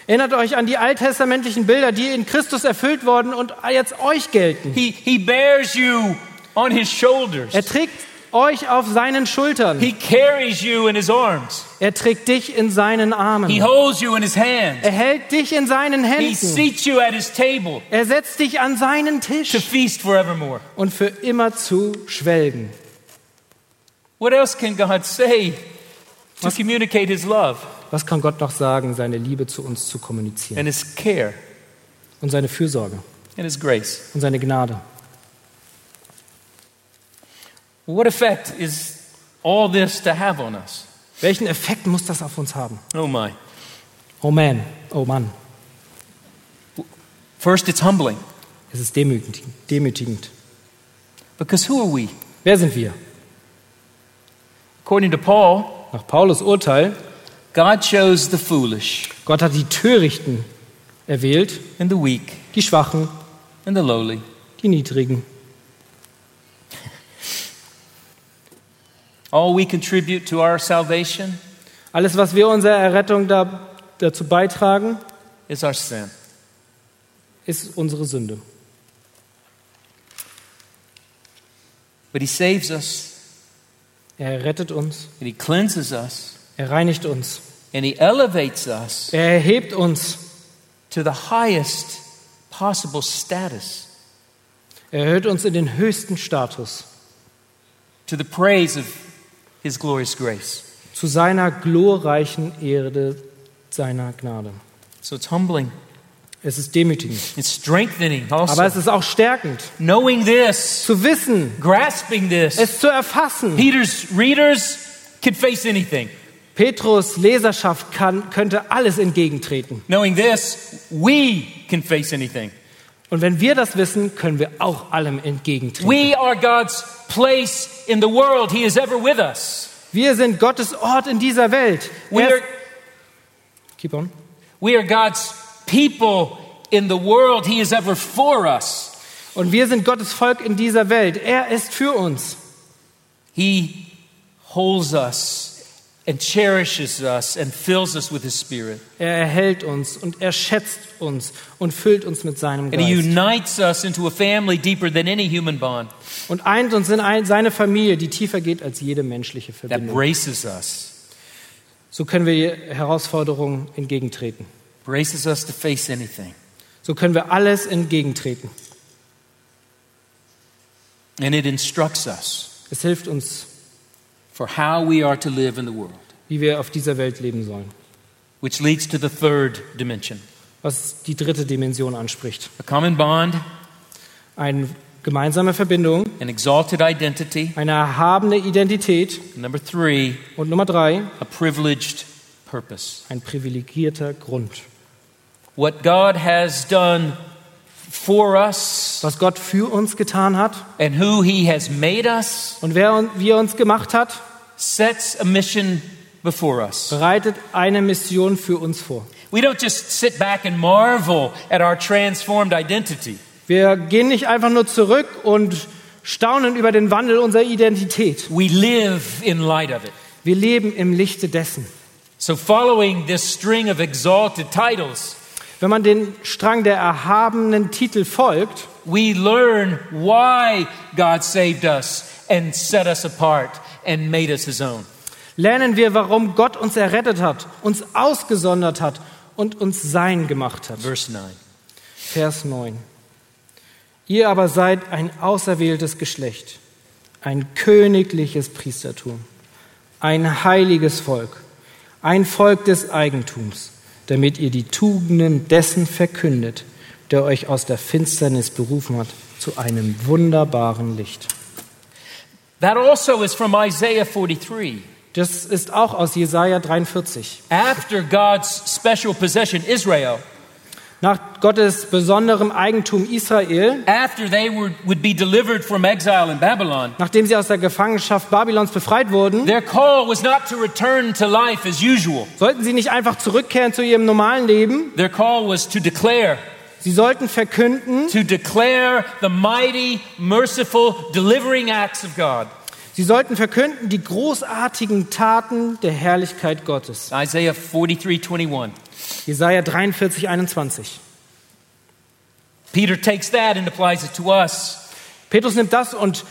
Erinnert euch an die alttestamentlichen Bilder, die in Christus erfüllt wurden und jetzt euch gelten. He, he bears you on His shoulders, Er trägt euch auf seinen Schultern. He carries you in His arms, Er trägt dich in seinen He Armen. holds you in His hands, Er hält dich in seinen He Händen. seats you at His table Er setzt dich an seinen to Tisch feast forevermore. und für immer zu schwelgen. What else can God say to communicate His love Was kann Gott noch sagen, seine Liebe zu uns zu kommunizieren and His care und seine Fürsorge and His grace? und seine Gnade? What effect is all this to have on us? Welchen Effekt muss das auf uns haben? Oh my. Oh man, oh Mann, First, it's humbling es ist demütigend. demütigend. because who are we? Wer sind wir? According to Paul, Nach Paulus Urteil, God chose the foolish Gott hat die Törichten erwählt, and the weak die Schwachen, and the lowly. die Niedrigen. All we contribute to our salvation Alles, was wir unserer Errettung da, dazu beitragen, is our sin. ist unsere Sünde. But He saves us Er rettet uns, and He cleanses us er reinigt uns, and He elevates us er erhebt uns, to the highest possible status. er erhöht uns in den höchsten Status. to the praise of his glorious grace. zu seiner glorreichen Erde seiner Gnade. So it's humbling, Es ist demütigend, it's strengthening aber also. es ist auch stärkend, Knowing this, zu wissen, grasping this, es zu erfassen. Peter's readers could face anything. Petrus Leserschaft kann, könnte alles entgegentreten. Knowing this, we can face anything. Und wenn wir das wissen, können wir auch allem entgegentreten. We are God's place in the world. He is ever with us. Wir sind Gottes Ort in dieser Welt. We are, keep on. we are God's people in the world. He is ever for us. Und wir sind Gottes Volk in dieser Welt. Er ist für uns. He holds us and cherishes us and fills us with His Spirit. Er erhält uns und er schätzt uns und füllt uns mit seinem And He Geist. unites us into a family deeper than any human bond Und eint uns in ein, seine Familie, die tiefer geht als jede menschliche that Verbindung. braces us, So können wir Herausforderungen entgegentreten. braces us to face anything. So können wir alles entgegentreten. And it instructs us Es hilft uns, for how we are to live in the world, wie wir auf dieser Welt leben sollen. which leads to the third dimension Was die dritte Dimension anspricht. a common bond, Eine gemeinsame Verbindung, an exalted identity. eine erhabene Identität And number three, und Nummer drei, a privileged purpose. ein privilegierter Grund. What God has done for us Was Gott für uns getan hat and who He has made us und wer wie er uns gemacht hat, sets a mission before us. bereitet eine Mission für uns vor. We don't just sit back and marvel at our transformed identity. Wir gehen nicht einfach nur zurück und staunen über den Wandel unserer Identität. We live in light of it. Wir leben im Lichte dessen. So, following this string of exalted titles, Wenn man den Strang der erhabenen Titel folgt, we learn why God saved us and set us apart and made us His own. lernen wir, warum Gott uns errettet hat, uns ausgesondert hat und uns sein gemacht hat. Verse 9. Vers 9. Ihr aber seid ein auserwähltes Geschlecht, ein königliches Priestertum, ein heiliges Volk, ein Volk des Eigentums, damit ihr die Tugenden dessen verkündet, der euch aus der Finsternis berufen hat, zu einem wunderbaren Licht. That also is from Isaiah 43. Das ist auch aus Jesaja 43. After God's special possession, Israel, Nach Gottes besonderem Eigentum Israel, after they were, would be delivered from exile in Babylon, nachdem sie aus der Gefangenschaft Babylons befreit wurden, their call was not to return to life as usual. sollten sie nicht einfach zurückkehren zu ihrem normalen Leben, Their call was to declare, sie sollten verkünden, to declare the mighty, merciful, delivering acts of God. Sie sollten verkünden die großartigen Taten der Herrlichkeit Gottes. Isaiah 43 21. Jesaja 43, 21. Peter takes that and applies it to us. Petrus nimmt das und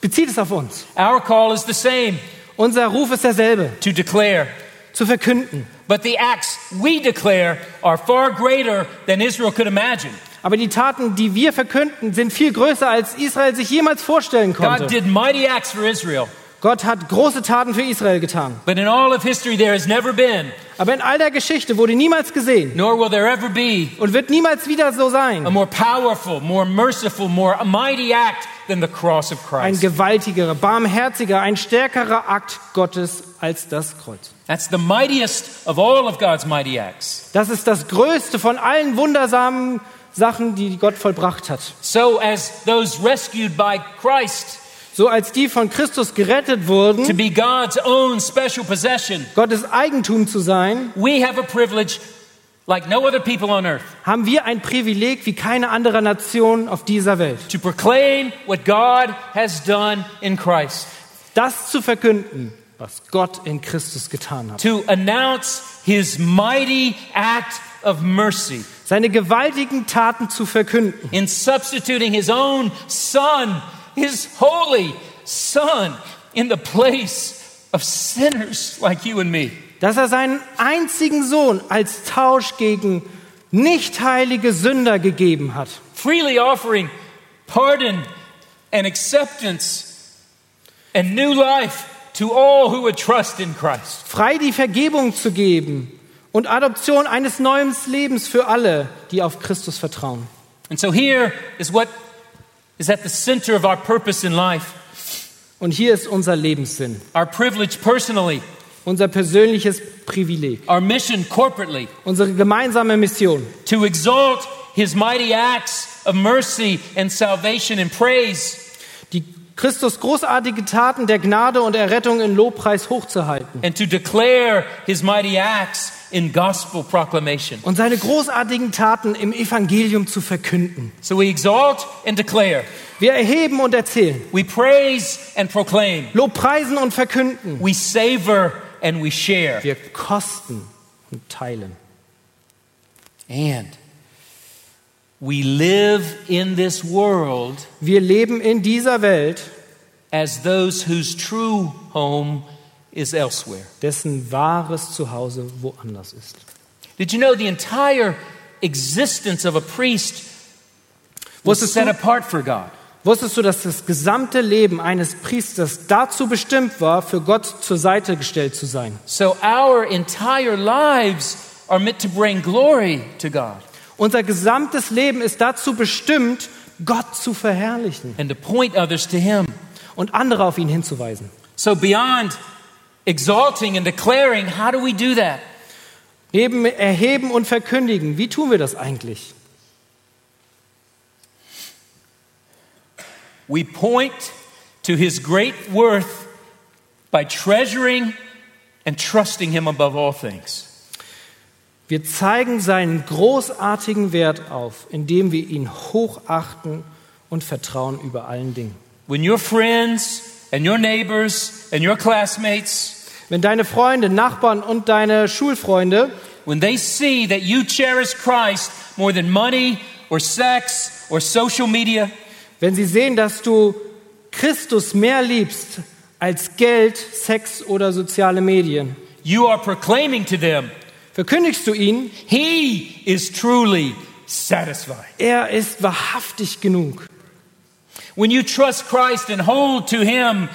bezieht es auf uns. Our call is the same Unser Ruf ist derselbe, to declare. zu verkünden. But the acts we declare are far greater than Israel could imagine. Aber die Taten, die wir verkünden, sind viel größer, als Israel sich jemals vorstellen God konnte. did mighty acts for Israel, Gott hat große Taten für Israel getan. but in all of history there has never been, Aber in all der Geschichte wurde niemals gesehen nor will there ever be, und wird niemals wieder so a sein. more powerful, more merciful, more mighty act than the cross of Ein Christ. gewaltigerer, barmherziger, ein stärkerer Akt Gottes als das Kreuz. That's the mightiest of all of God's mighty acts. Das ist das Größte von allen wundersamen Sachen, die Gott vollbracht hat. So, as those rescued by Christ So als die von Christus gerettet to wurden, be God's own special possession, Gottes Eigentum zu sein, we have a privilege like no other people on earth haben wir ein Privileg wie keine andere Nation auf dieser Welt. to proclaim what God has done in Christ, Das zu verkünden, was Gott in Christus getan hat. to announce his mighty act of mercy Seine gewaltigen Taten zu verkünden. in substituting his own son, his holy son, in the place of sinners like you and me. Dass er seinen einzigen Sohn als Tausch gegen nicht heilige Sünder gegeben hat. freely offering pardon and acceptance and new life to all who would trust in Christ. frei die Vergebung zu geben und Adoption eines neuen Lebens für alle, die auf Christus vertrauen. And so here is what is at the center of our purpose in life, Und hier ist unser Lebenssinn, our privilege personally, unser persönliches Privileg, our mission corporately, unsere gemeinsame Mission, to exalt his mighty acts of mercy and salvation and praise, Christus großartige Taten der Gnade und Errettung in Lobpreis hochzuhalten and to declare his mighty acts in gospel proclamation. und seine großartigen Taten im Evangelium zu verkünden. So we exalt and declare, Wir erheben und erzählen, we praise and proclaim, Lobpreisen und verkünden. we savor and we share. Wir kosten und teilen. And we live in this world Wir leben in dieser Welt, as those whose true home is elsewhere. dessen wahres Zuhause woanders ist. Did you know the entire existence of a priest was Wusstest set du, apart for God? wusstest du, dass das gesamte Leben eines Priesters dazu bestimmt war, für Gott zur Seite gestellt zu sein? So our entire lives are meant to bring glory to God Unser gesamtes Leben ist dazu bestimmt, Gott zu verherrlichen and to point others to Him. und andere auf ihn hinzuweisen. So beyond exalting and declaring, how do we do that? Neben erheben und verkündigen, wie tun wir das eigentlich? We point to His great worth by treasuring and trusting Him above all things. Wir zeigen seinen großartigen Wert auf, indem wir ihn hochachten und vertrauen über allen Dingen. When your friends and your neighbors and your classmates, Wenn deine Freunde, Nachbarn und deine Schulfreunde, when they see that you cherish Christ more than money or sex or social media, wenn sie sehen, dass du Christus mehr liebst als Geld, Sex oder soziale Medien, you are proclaiming to them, verkündigst du ihnen, He is truly satisfied. er ist wahrhaftig genug. When you trust Christ and hold to Him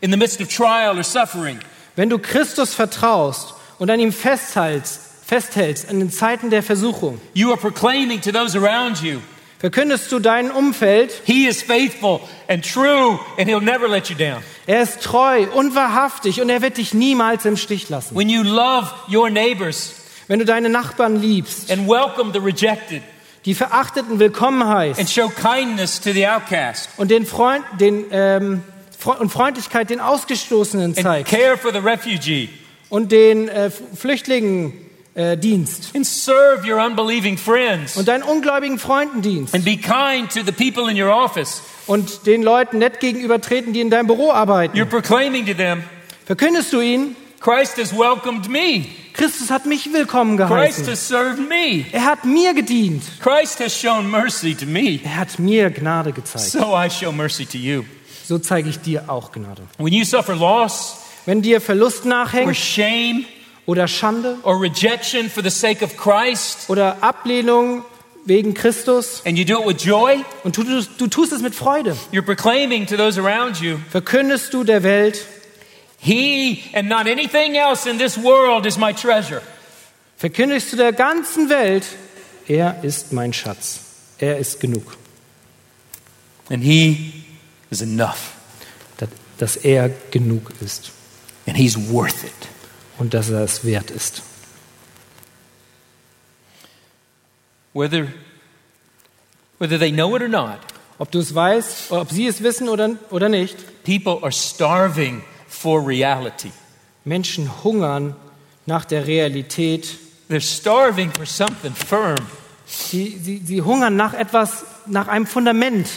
in the midst of trial or suffering, Wenn du Christus vertraust und an ihm festhältst, festhältst in den Zeiten der Versuchung, you are proclaiming to those around you, verkündest du deinem Umfeld, He is faithful and true, and He'll never let you down. er ist treu und wahrhaftig und er wird dich niemals im Stich lassen. When you love your neighbors Wenn du deine Nachbarn liebst, and welcome the rejected. die Verachteten willkommen and heißt show kindness to the outcast. und den Freund, den, ähm, Fre- und Freundlichkeit den Ausgestoßenen and zeigst care for the refugee. und den äh, Flüchtlingen äh, dienst and serve your unbelieving friends. und deinen ungläubigen Freunden dienst and be kind to the people in your office, und den Leuten nett gegenübertreten, die in deinem Büro arbeiten, you're proclaiming to them, verkündest du ihnen, Christ has welcomed me. Christus hat mich willkommen Christ geheißen. has served me. Er hat mir gedient. Christ has shown mercy to me. Er hat mir Gnade gezeigt. So I show mercy to you. So zeige ich dir auch Gnade. When you suffer loss Wenn dir Verlust or nachhängt shame oder Schande or rejection for the sake of Christ, oder Ablehnung wegen Christus and you do it with joy, und du, du, du tust es mit Freude, you're proclaiming to those around you, verkündest du der Welt, He and not anything else in this world is my treasure. verkündigst du der ganzen Welt, er ist mein Schatz. Er ist genug. And He is enough. Dass- Dass er genug ist And He's worth it. und dass er es wert ist. Whether, whether they know it or not, Ob du es weißt, ob sie es wissen oder, oder nicht, people are starving for reality. Menschen hungern nach der Realität. They're starving for something firm. Sie, sie, sie hungern nach etwas, nach einem Fundament.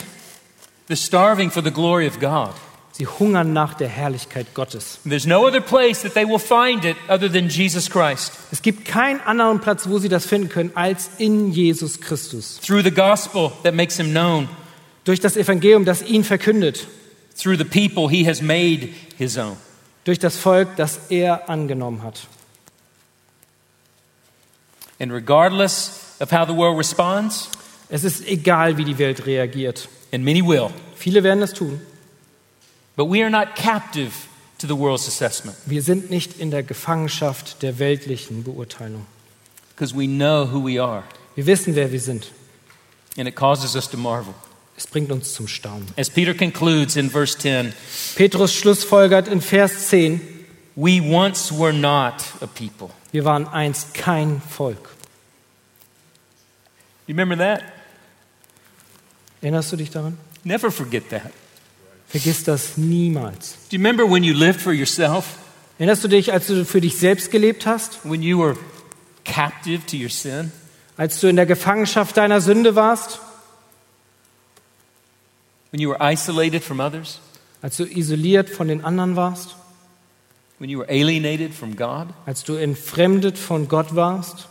They're starving for the glory of God. Sie hungern nach der Herrlichkeit Gottes. There's no other place that they will find it other than Jesus Christ. Es gibt keinen anderen Platz, wo sie das finden können, als in Jesus Christus. Through the gospel that makes him known, Durch das Evangelium, das ihn verkündet. Through the people he has made his own. Durch das Volk, das er angenommen hat. And regardless of how the world responds, Es ist egal, wie die Welt reagiert. and many will, Viele werden es tun. But we are not captive to the world's assessment Wir sind nicht in der Gefangenschaft der weltlichen Beurteilung. because we know who we are. Wir wissen, wer wir sind. And it causes us to marvel. Es bringt uns zum Staunen. As Peter concludes in verse 10, Petrus schlussfolgert in Vers 10, we once were not a people. wir waren einst kein Volk. You remember that? Erinnerst du dich daran? Never forget that. Vergiss das niemals. Do you remember when you lived for yourself? Erinnerst du dich, als du für dich selbst gelebt hast? When you were captive to your sin? Als du in der Gefangenschaft deiner Sünde warst? When you were isolated from others? Als du isoliert von den anderen warst? When you were alienated from God? Als du entfremdet von Gott warst?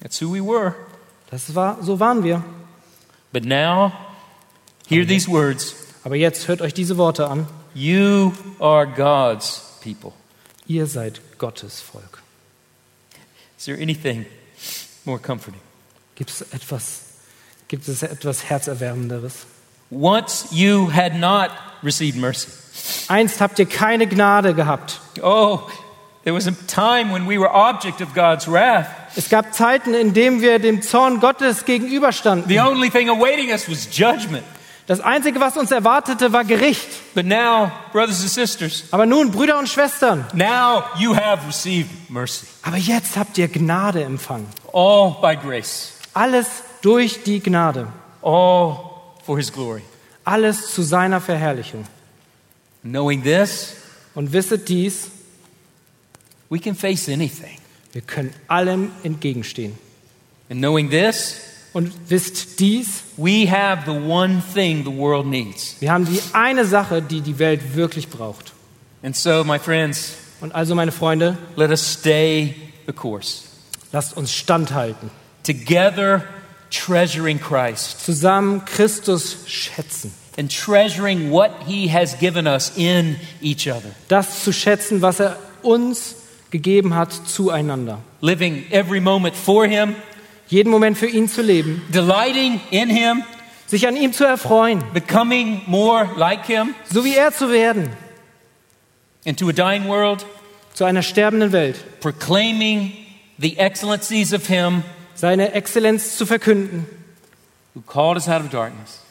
That's who we were. Das war, so waren wir. But now, hear these words Aber jetzt hört euch diese Worte an. You are God's people. Ihr seid Gottes Volk. Is there anything more comforting? Gibt es etwas, gibt es etwas Herzerwärmenderes? Once you had not received mercy. Einst habt ihr keine Gnade gehabt. Oh, there was a time when we were object of God's wrath. Es gab Zeiten, in denen wir dem Zorn Gottes gegenüberstanden. The only thing awaiting us was judgment. Das Einzige, was uns erwartete, war Gericht. But now, brothers and sisters, Aber nun, Brüder und Schwestern, now you have received mercy. aber jetzt habt ihr Gnade empfangen. All by grace, Alles durch die Gnade. all for His glory. Alles zu seiner Verherrlichung. Knowing this, Und wisset dies, we can face anything. wir können allem entgegenstehen. And knowing this, Und wisst dies, we have the one thing the world needs. wir haben die eine Sache, die die Welt wirklich braucht. And so, my friends, Und also, meine Freunde, let us stay the course. lasst uns standhalten. Together, treasuring Christ Zusammen Christus schätzen. and treasuring what He has given us in each other. Das zu schätzen, was er uns gegeben hat, zueinander. Living every moment for Him, Jeden Moment für ihn zu leben, delighting in Him, sich an ihm zu erfreuen, becoming more like Him, so wie er zu werden, and to a dying world, zu einer sterbenden Welt, proclaiming the excellencies of Him seine Exzellenz zu verkünden, who called us out of darkness